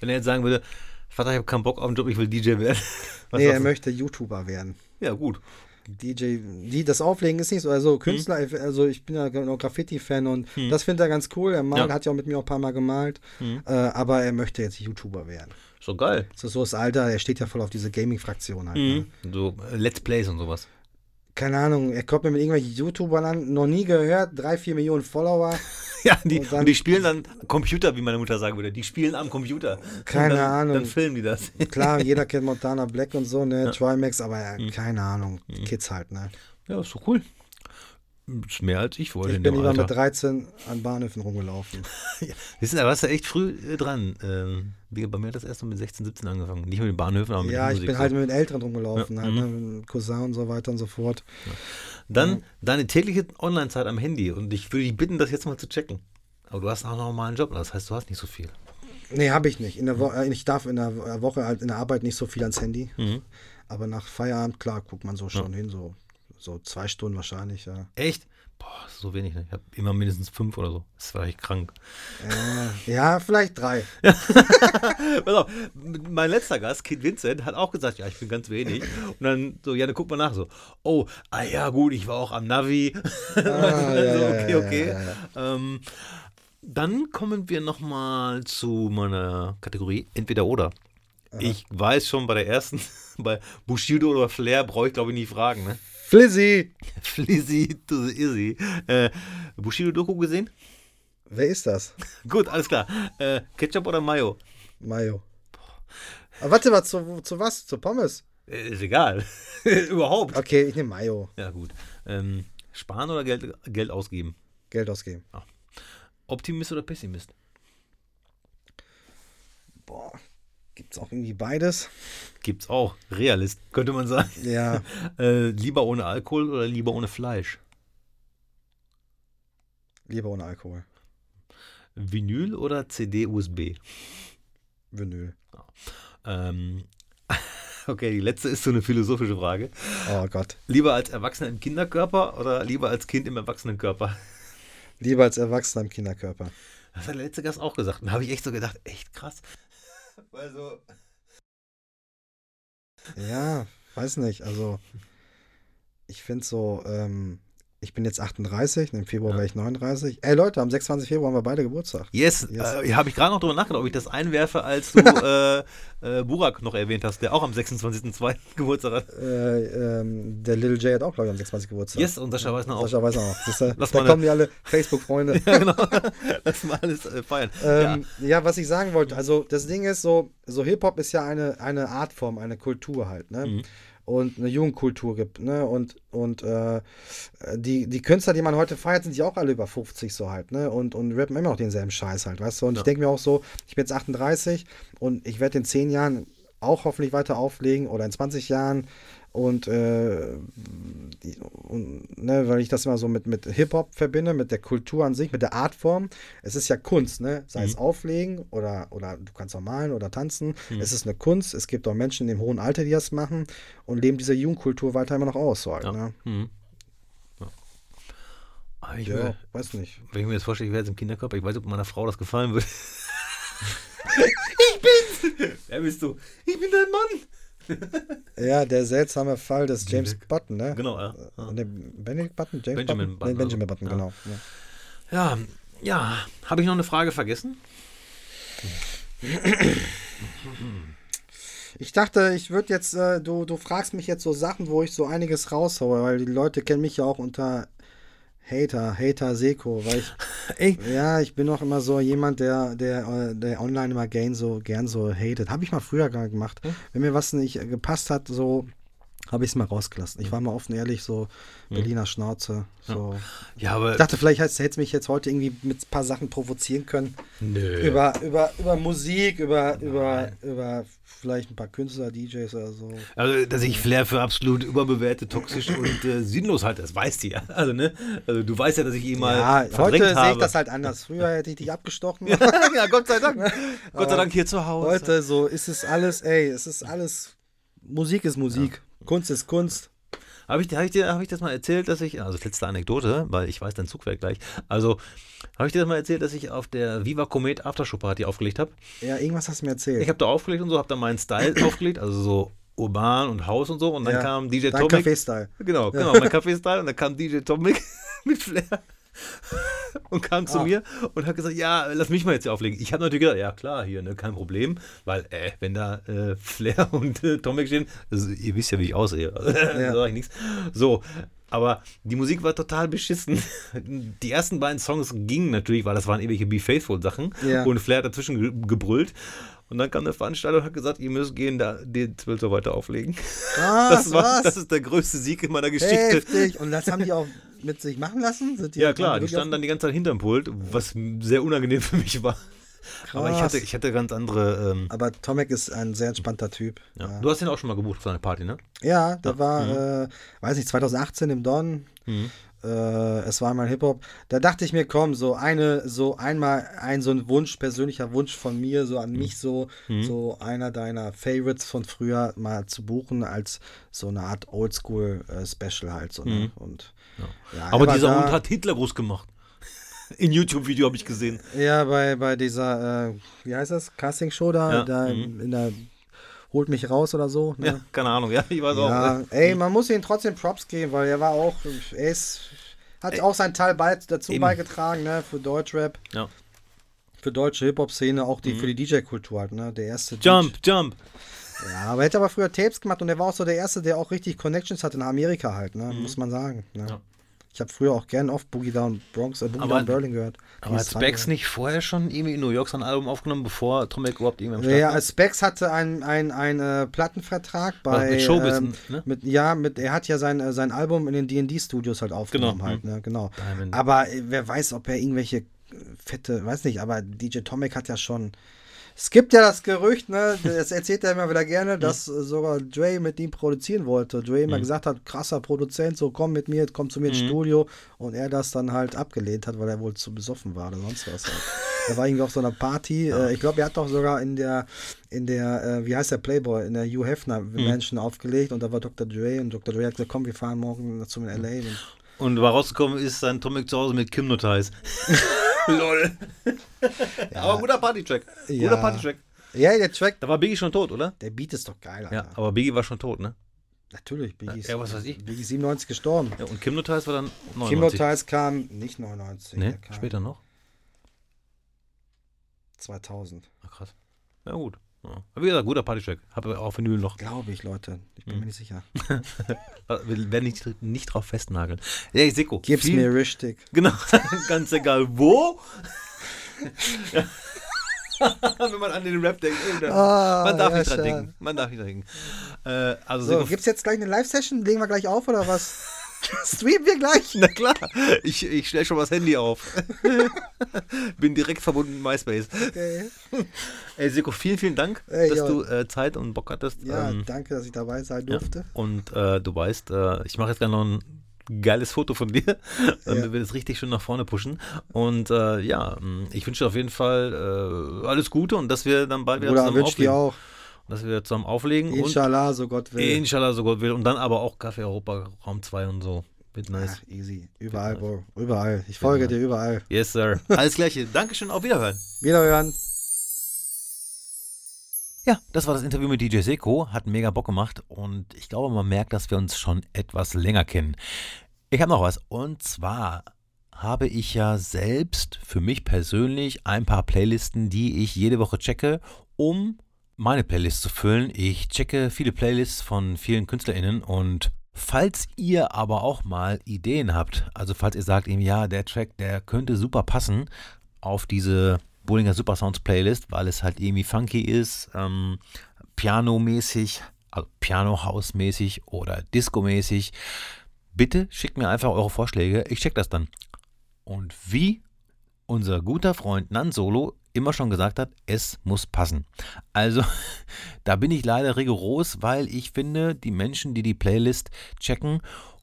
Wenn er jetzt sagen würde, Vater, ich habe keinen Bock auf den Job, ich will DJ werden. Was nee, er möchte YouTuber werden. Ja, gut. DJ, die das Auflegen ist nicht so, also Künstler, Mhm. also ich bin ja noch Graffiti-Fan und das findet er ganz cool. Er malt, Ja. hat ja auch mit mir auch ein paar Mal gemalt, Mhm. äh, aber er möchte jetzt YouTuber werden. Ist doch geil. Das ist so das Alter, er steht ja voll auf diese Gaming-Fraktion halt. Ne? Mhm. So äh, Let's Plays und sowas. Keine Ahnung, er kommt mir mit irgendwelchen YouTubern an, noch nie gehört, drei, vier Millionen Follower. Ja, die, Und und, dann- die spielen dann Computer, wie meine Mutter sagen würde. Die spielen am Computer. Keine und dann, Ahnung. Dann filmen die das. Klar, jeder kennt Montana Black und so, ne, Trimax, aber ja, keine Ahnung, Kids halt, ne. Ja, ist doch cool. Ist mehr als ich wollte Ich in bin lieber Alter. mit 13 an Bahnhöfen rumgelaufen. Wissen, da warst du echt früh äh, dran. Ähm, bei mir hat das erst mit 16, 17 angefangen. Nicht mit den Bahnhöfen, aber mit ja, der ich Musik. bin so. halt mit den Älteren rumgelaufen, Ja, halt, mhm. ne, mit dem Cousin und so weiter und so fort. Dann deine tägliche Online-Zeit am Handy. Und ich würde dich bitten, das jetzt mal zu checken. Aber du hast auch noch einen Job. Das heißt, du hast nicht so viel. Nee, habe ich nicht. In der Wo äh, ich darf in der Woche halt in der Arbeit nicht so viel ans Handy. Mhm. Aber nach Feierabend, klar, guckt man so schon hin, so, so zwei Stunden wahrscheinlich, ja. Echt? Boah, so wenig. Ne? Ich habe immer mindestens fünf oder so. Das war echt krank. Äh, ja, vielleicht drei. Pass auf, mein letzter Gast, Kid Vincent, hat auch gesagt, ja, ich bin ganz wenig. Und dann so, ja, dann guck mal nach so. Oh, ah ja, gut, ich war auch am Navi. Ah, ja, so, ja, okay, okay. ja. Ähm, dann kommen wir nochmal zu meiner Kategorie Entweder oder. Ich weiß schon bei der ersten, Bei Bushido oder Flair brauche ich glaube ich nicht fragen, ne? Flizzy! Flizzy to the Izzy. Äh, Bushido-Doku gesehen? Wer ist das? Gut, alles klar. Äh, Ketchup oder Mayo? Mayo. Aber warte mal, zu, zu was? Zu Pommes? Äh, ist egal. Überhaupt. Okay, ich nehme Mayo. Ja, gut. Ähm, sparen oder Geld, Geld ausgeben? Geld ausgeben. Optimist oder Pessimist? Boah, gibt's auch irgendwie beides? Gibt's auch. Realist, könnte man sagen. Ja, Äh, lieber ohne Alkohol oder lieber ohne Fleisch? lieber ohne Alkohol. Vinyl oder CD-USB? Vinyl. Ähm, okay, die letzte ist so eine philosophische Frage. Oh Gott. Lieber als Erwachsener im Kinderkörper oder lieber als Kind im Erwachsenenkörper? Lieber als Erwachsener im Kinderkörper. Das hat der letzte Gast auch gesagt. Und da habe ich echt so gedacht, echt krass. Also, Ja, weiß nicht. Also, ich finde so, ähm, ich bin jetzt 38, im Februar Ja. werde ich 39. Ey Leute, am 26. Februar haben wir beide Geburtstag. yes, Yes. Äh, habe ich gerade noch drüber nachgedacht, ob ich das einwerfe, als du äh, äh, Burak noch erwähnt hast, der auch am 26.02. Geburtstag hat. Äh, ähm, der Little J hat auch, glaube ich, am 26. Geburtstag. Yes, und Sascha weiß noch auch. Sascha weiß auch. Siehst du, Lass da kommen die alle Facebook-Freunde. Ja, genau. Lass mal alles äh, feiern. Ähm, ja. was ich sagen wollte, also das Ding ist so, so Hip-Hop ist ja eine, eine Artform, eine Kultur halt, ne? Mhm. Und eine Jugendkultur gibt, ne? Und, und äh, die, die Künstler, die man heute feiert, sind ja auch alle über 50 so halt, ne? Und, und rappen immer noch denselben Scheiß halt, weißt du? Und Ja. ich denke mir auch so, ich bin jetzt 38 und ich werde in 10 Jahren auch hoffentlich weiter auflegen oder in 20 Jahren und, äh, und ne, weil ich das immer so mit, mit Hip-Hop verbinde, mit der Kultur an sich, mit der Artform. Es ist ja Kunst, ne? Sei es auflegen oder, oder du kannst auch malen oder tanzen. Es ist eine Kunst. Es gibt auch Menschen in dem hohen Alter, die das machen und leben diese Jugendkultur weiter immer noch aus. So halt, Ja. ne? Mhm. Ja. Ich ja, will, weiß nicht. wenn ich mir jetzt vorstelle, ich wäre jetzt im Kinderkörper, ich weiß nicht, ob meiner Frau das gefallen würde. ich bin's! Wer bist du? Ich bin dein Mann! Ja, der seltsame Fall des James Benedict. Button, ne? Genau, ja. Ja. Ne, Benedict Button? James Benjamin Button? Button, Nee, Benjamin also, Button, ja. genau. Ja. Ja, ja. Habe ich noch eine Frage vergessen? Ich dachte, ich würde jetzt, äh, du, du fragst mich jetzt so Sachen, wo ich so einiges raushaue, weil die Leute kennen mich ja auch unter Hater, Hater Seko, weil ich, Ey, ja, ich bin auch immer so jemand, der, der, der online immer gern so, gern so hatet. Habe ich mal früher gar gemacht. Wenn mir was nicht gepasst hat, so habe ich es mal rausgelassen. Ich war mal offen ehrlich, so Berliner Schnauze. So. ja, aber. Ich dachte, vielleicht hättest du mich jetzt heute irgendwie mit ein paar Sachen provozieren können. Nö. Über, über, über Musik, über, über, über vielleicht ein paar Künstler, DJs oder so. Also, dass ich Flair für absolut überbewertet, toxisch und äh, sinnlos halte, das weißt du ja. Also, ne? Also, du weißt ja, dass ich ihn mal Ja, verdrängt heute sehe habe. ich das halt anders. Früher hätte ich dich abgestochen. ja, Gott sei Dank. Gott sei Dank hier zu Hause. Heute so ist es alles, ey, es ist alles. Musik ist Musik. Kunst ist Kunst. Habe ich, hab ich, dir- hab ich das mal erzählt, dass ich, also letzte Anekdote, weil ich weiß, dein Zug fährt gleich. Also, habe ich dir das mal erzählt, dass ich auf der Viva Comet Aftershow Party aufgelegt habe? Ja, irgendwas hast du mir erzählt. Ich habe da aufgelegt und so, habe da meinen Style aufgelegt, also so urban und Haus und so. Und dann Ja, kam DJ Dein Tomic. Café-Style. Genau, genau, mein Kaffee-Style. Und dann kam DJ Tomic mit Flair und kam zu Ah. mir und hat gesagt, ja, lass mich mal jetzt hier auflegen. Ich habe natürlich gedacht, ja klar, hier, ne, kein Problem, weil, äh, wenn da äh, Flair und äh, Tomic stehen, also, ihr wisst ja, wie ich aussehe, da sag ich nichts. So, aber die Musik war total beschissen. Die ersten beiden Songs gingen natürlich, weil das waren ewige Be Faithful Sachen Ja. und Flair hat dazwischen ge gebrüllt. Und dann kam der Veranstalter und hat gesagt, ihr müsst gehen, da den Zwölfer weiter auflegen. Krass, Das, war, was? das ist der größte Sieg in meiner Geschichte. Heftig. Und das haben die auch mit sich machen lassen? Sind die Ja klar, die standen dann die ganze Zeit hinterm Pult, was sehr unangenehm für mich war. Aber ich Krass. hatte, ich hatte ganz andere. Ähm, Aber Tomek ist ein sehr entspannter Typ. ja. Ja, Du hast ihn auch schon mal gebucht für seine Party, ne? ja der war, äh, weiß nicht, 2018 im Don. Mhm. Äh, es war mal Hip-Hop. Da dachte ich mir, komm, so eine, so einmal ein so ein Wunsch, persönlicher Wunsch von mir, so Mhm. an mich, so, so einer deiner Favorites von früher mal zu buchen, als so eine Art Oldschool-Special halt. So, ne? Und, ja. Mhm. Aber er war dieser Hund hat Hitler groß gemacht. In YouTube-Video habe ich gesehen. Ja, bei, bei dieser, äh, wie heißt das, Casting-Show da, Ja, da mhm. in der Holt mich raus oder so. Ne? Ja, keine Ahnung, ja, ich weiß auch. Ja, ne? ey, man muss ihm trotzdem Props geben, weil er war auch, er ist, hat auch seinen Teil bei, dazu Eben. beigetragen, ne, für Deutschrap, Ja. für deutsche Hip-Hop-Szene, auch die, für die DJ-Kultur halt, ne, der erste Jump, jump. Ja, aber er hätte aber früher Tapes gemacht und er war auch so der Erste, der auch richtig Connections hatte in Amerika halt, ne? muss man sagen. Ne? Ja. Ich habe früher auch gern oft Boogie Down Bronx, äh, Boogie Aber- Down Berlin gehört. Aber hat Specs nicht vorher schon irgendwie in New York sein Album aufgenommen, bevor Tomek überhaupt irgendwann Start Ja, war? Specs hatte einen ein, ein, äh, Plattenvertrag bei. mit Showbiz, ähm, ne? mit, ja, mit, er hat ja sein, äh, sein Album in den DD-Studios halt aufgenommen, Genau, halt, ne? genau. Diamond. Aber äh, wer weiß, ob er irgendwelche fette, weiß nicht, aber DJ Tomek hat ja schon. Es gibt ja das Gerücht, ne, das erzählt er immer wieder gerne, dass sogar Dre mit ihm produzieren wollte. Dre immer gesagt hat, krasser Produzent, so komm mit mir, komm zu mir ins Studio. Und er das dann halt abgelehnt hat, weil er wohl zu besoffen war oder sonst was. Halt. Er war irgendwie auf so einer Party. Äh, ich glaube, er hat doch sogar in der, in der, äh, wie heißt der Playboy, in der Hugh Hefner Mansion aufgelegt und da war Dr. Dre und Dr. Dre hat gesagt, komm, wir fahren morgen zu mir in L.A. Und Und war rausgekommen ist sein Tomek zu Hause mit Kim Notice. Lol. Aber guter Partytrack. Guter Ja. Partytrack. ja, der Track, Da war Biggie schon tot, oder? der Beat ist doch geil, Alter. Ja, aber Biggie war schon tot, ne? Natürlich, Biggie ist, Ja, was weiß ich. Biggie ist 97 gestorben. Ja, und Kim Notice war dann Kim 99. Notice kam nicht 99, Ne, der kam später noch? 2000. Ach, krass. Ja, gut. Ja. Aber wie gesagt, guter Partytrack. Habe auch Vinyl noch. Glaube ich, Leute. Ich bin mir nicht sicher. Wir werden nicht, nicht drauf festnageln. Ja, Seko. Gib's viel- mir richtig. Genau, ganz egal wo. Wenn man an den Rap denkt, ey, dann, Ah, man darf ja, nicht dran schade. denken. Man darf nicht dran denken. Äh, also So, Seko, gibt's jetzt gleich eine Live-Session? Legen wir gleich auf oder was? Streamen wir gleich? na klar, ich, ich stelle schon mal das Handy auf. Bin direkt verbunden mit MySpace. Okay. Ey, Seko, vielen, vielen Dank, Ey, dass ja. du äh, Zeit und Bock hattest. Ja, Ähm, danke, dass ich dabei sein ja. durfte. Und äh, du weißt, äh, ich mache jetzt gerne noch ein geiles Foto von dir, damit Ja. wir das richtig schön nach vorne pushen. Und äh, ja, ich wünsche dir auf jeden Fall äh, alles Gute und dass wir dann bald wieder Bruder, zusammen wünsche dir auch. Dass wir zusammen auflegen Inshallah, so Gott und will. Inshallah, so Gott will. Und dann aber auch Kaffee Europa Raum 2 und so. Wird nice. Ach, easy. Überall, Bro. Überall. Ich folge Genau. dir überall. Yes, sir. Alles Gleiche. Dankeschön, auf Wiederhören. Wiederhören. Ja, das war das Interview mit DJ Seko. Hat mega Bock gemacht und ich glaube, man merkt, dass wir uns schon etwas länger kennen. Ich habe noch was und zwar habe ich ja selbst für mich persönlich ein paar Playlisten, die ich jede Woche checke, um meine Playlist zu füllen. Ich checke viele Playlists von vielen KünstlerInnen und falls ihr aber auch mal Ideen habt, also falls ihr sagt, eben, ja, der Track, der könnte super passen auf diese Bollinger Super Sounds Playlist, weil es halt irgendwie funky ist, ähm, pianomäßig, also Piano-House-mäßig oder Disco-mäßig, bitte schickt mir einfach eure Vorschläge, ich check das dann. Und wie unser guter Freund Nan Solo immer schon gesagt hat, es muss passen. Also, da bin ich leider rigoros, weil ich finde, die Menschen, die die Playlist checken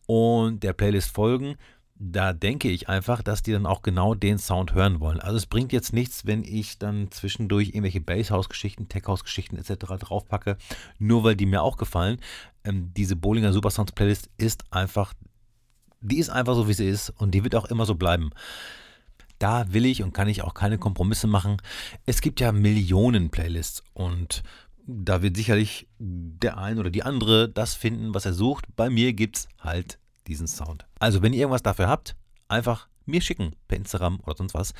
und der Playlist folgen, da denke ich einfach, dass die dann auch genau den Sound hören wollen. Also es bringt jetzt nichts, wenn ich dann zwischendurch irgendwelche Basshouse-Geschichten, Tech-House-Geschichten etc. draufpacke, nur weil die mir auch gefallen. Ähm, diese Bollinger Super Sounds Playlist ist einfach, die ist einfach so, wie sie ist und die wird auch immer so bleiben. Da will ich und kann ich auch keine Kompromisse machen. Es gibt ja Millionen Playlists und da wird sicherlich der ein oder die andere das finden, was er sucht. Bei mir gibt es halt diesen Sound. Also, wenn ihr irgendwas dafür habt, einfach mir schicken per Instagram oder sonst was.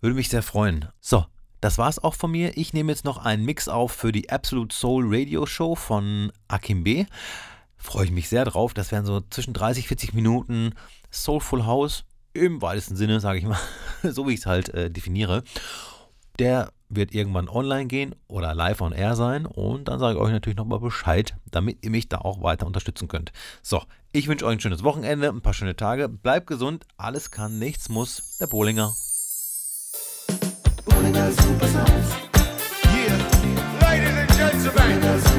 Würde mich sehr freuen. So, das war's auch von mir. Ich nehme jetzt noch einen Mix auf für die Absolute Soul Radio Show von Akim B. Freue ich mich sehr drauf. Das wären so zwischen 30, 40 Minuten Soulful House im weitesten Sinne, sage ich mal, so wie ich es halt äh, definiere. Der wird irgendwann online gehen oder live on air sein und dann sage ich euch natürlich nochmal Bescheid, damit ihr mich da auch weiter unterstützen könnt. So, ich wünsche euch ein schönes Wochenende, ein paar schöne Tage, bleibt gesund, alles kann, nichts muss, der Bollinger. Yeah, ladies and gentlemen,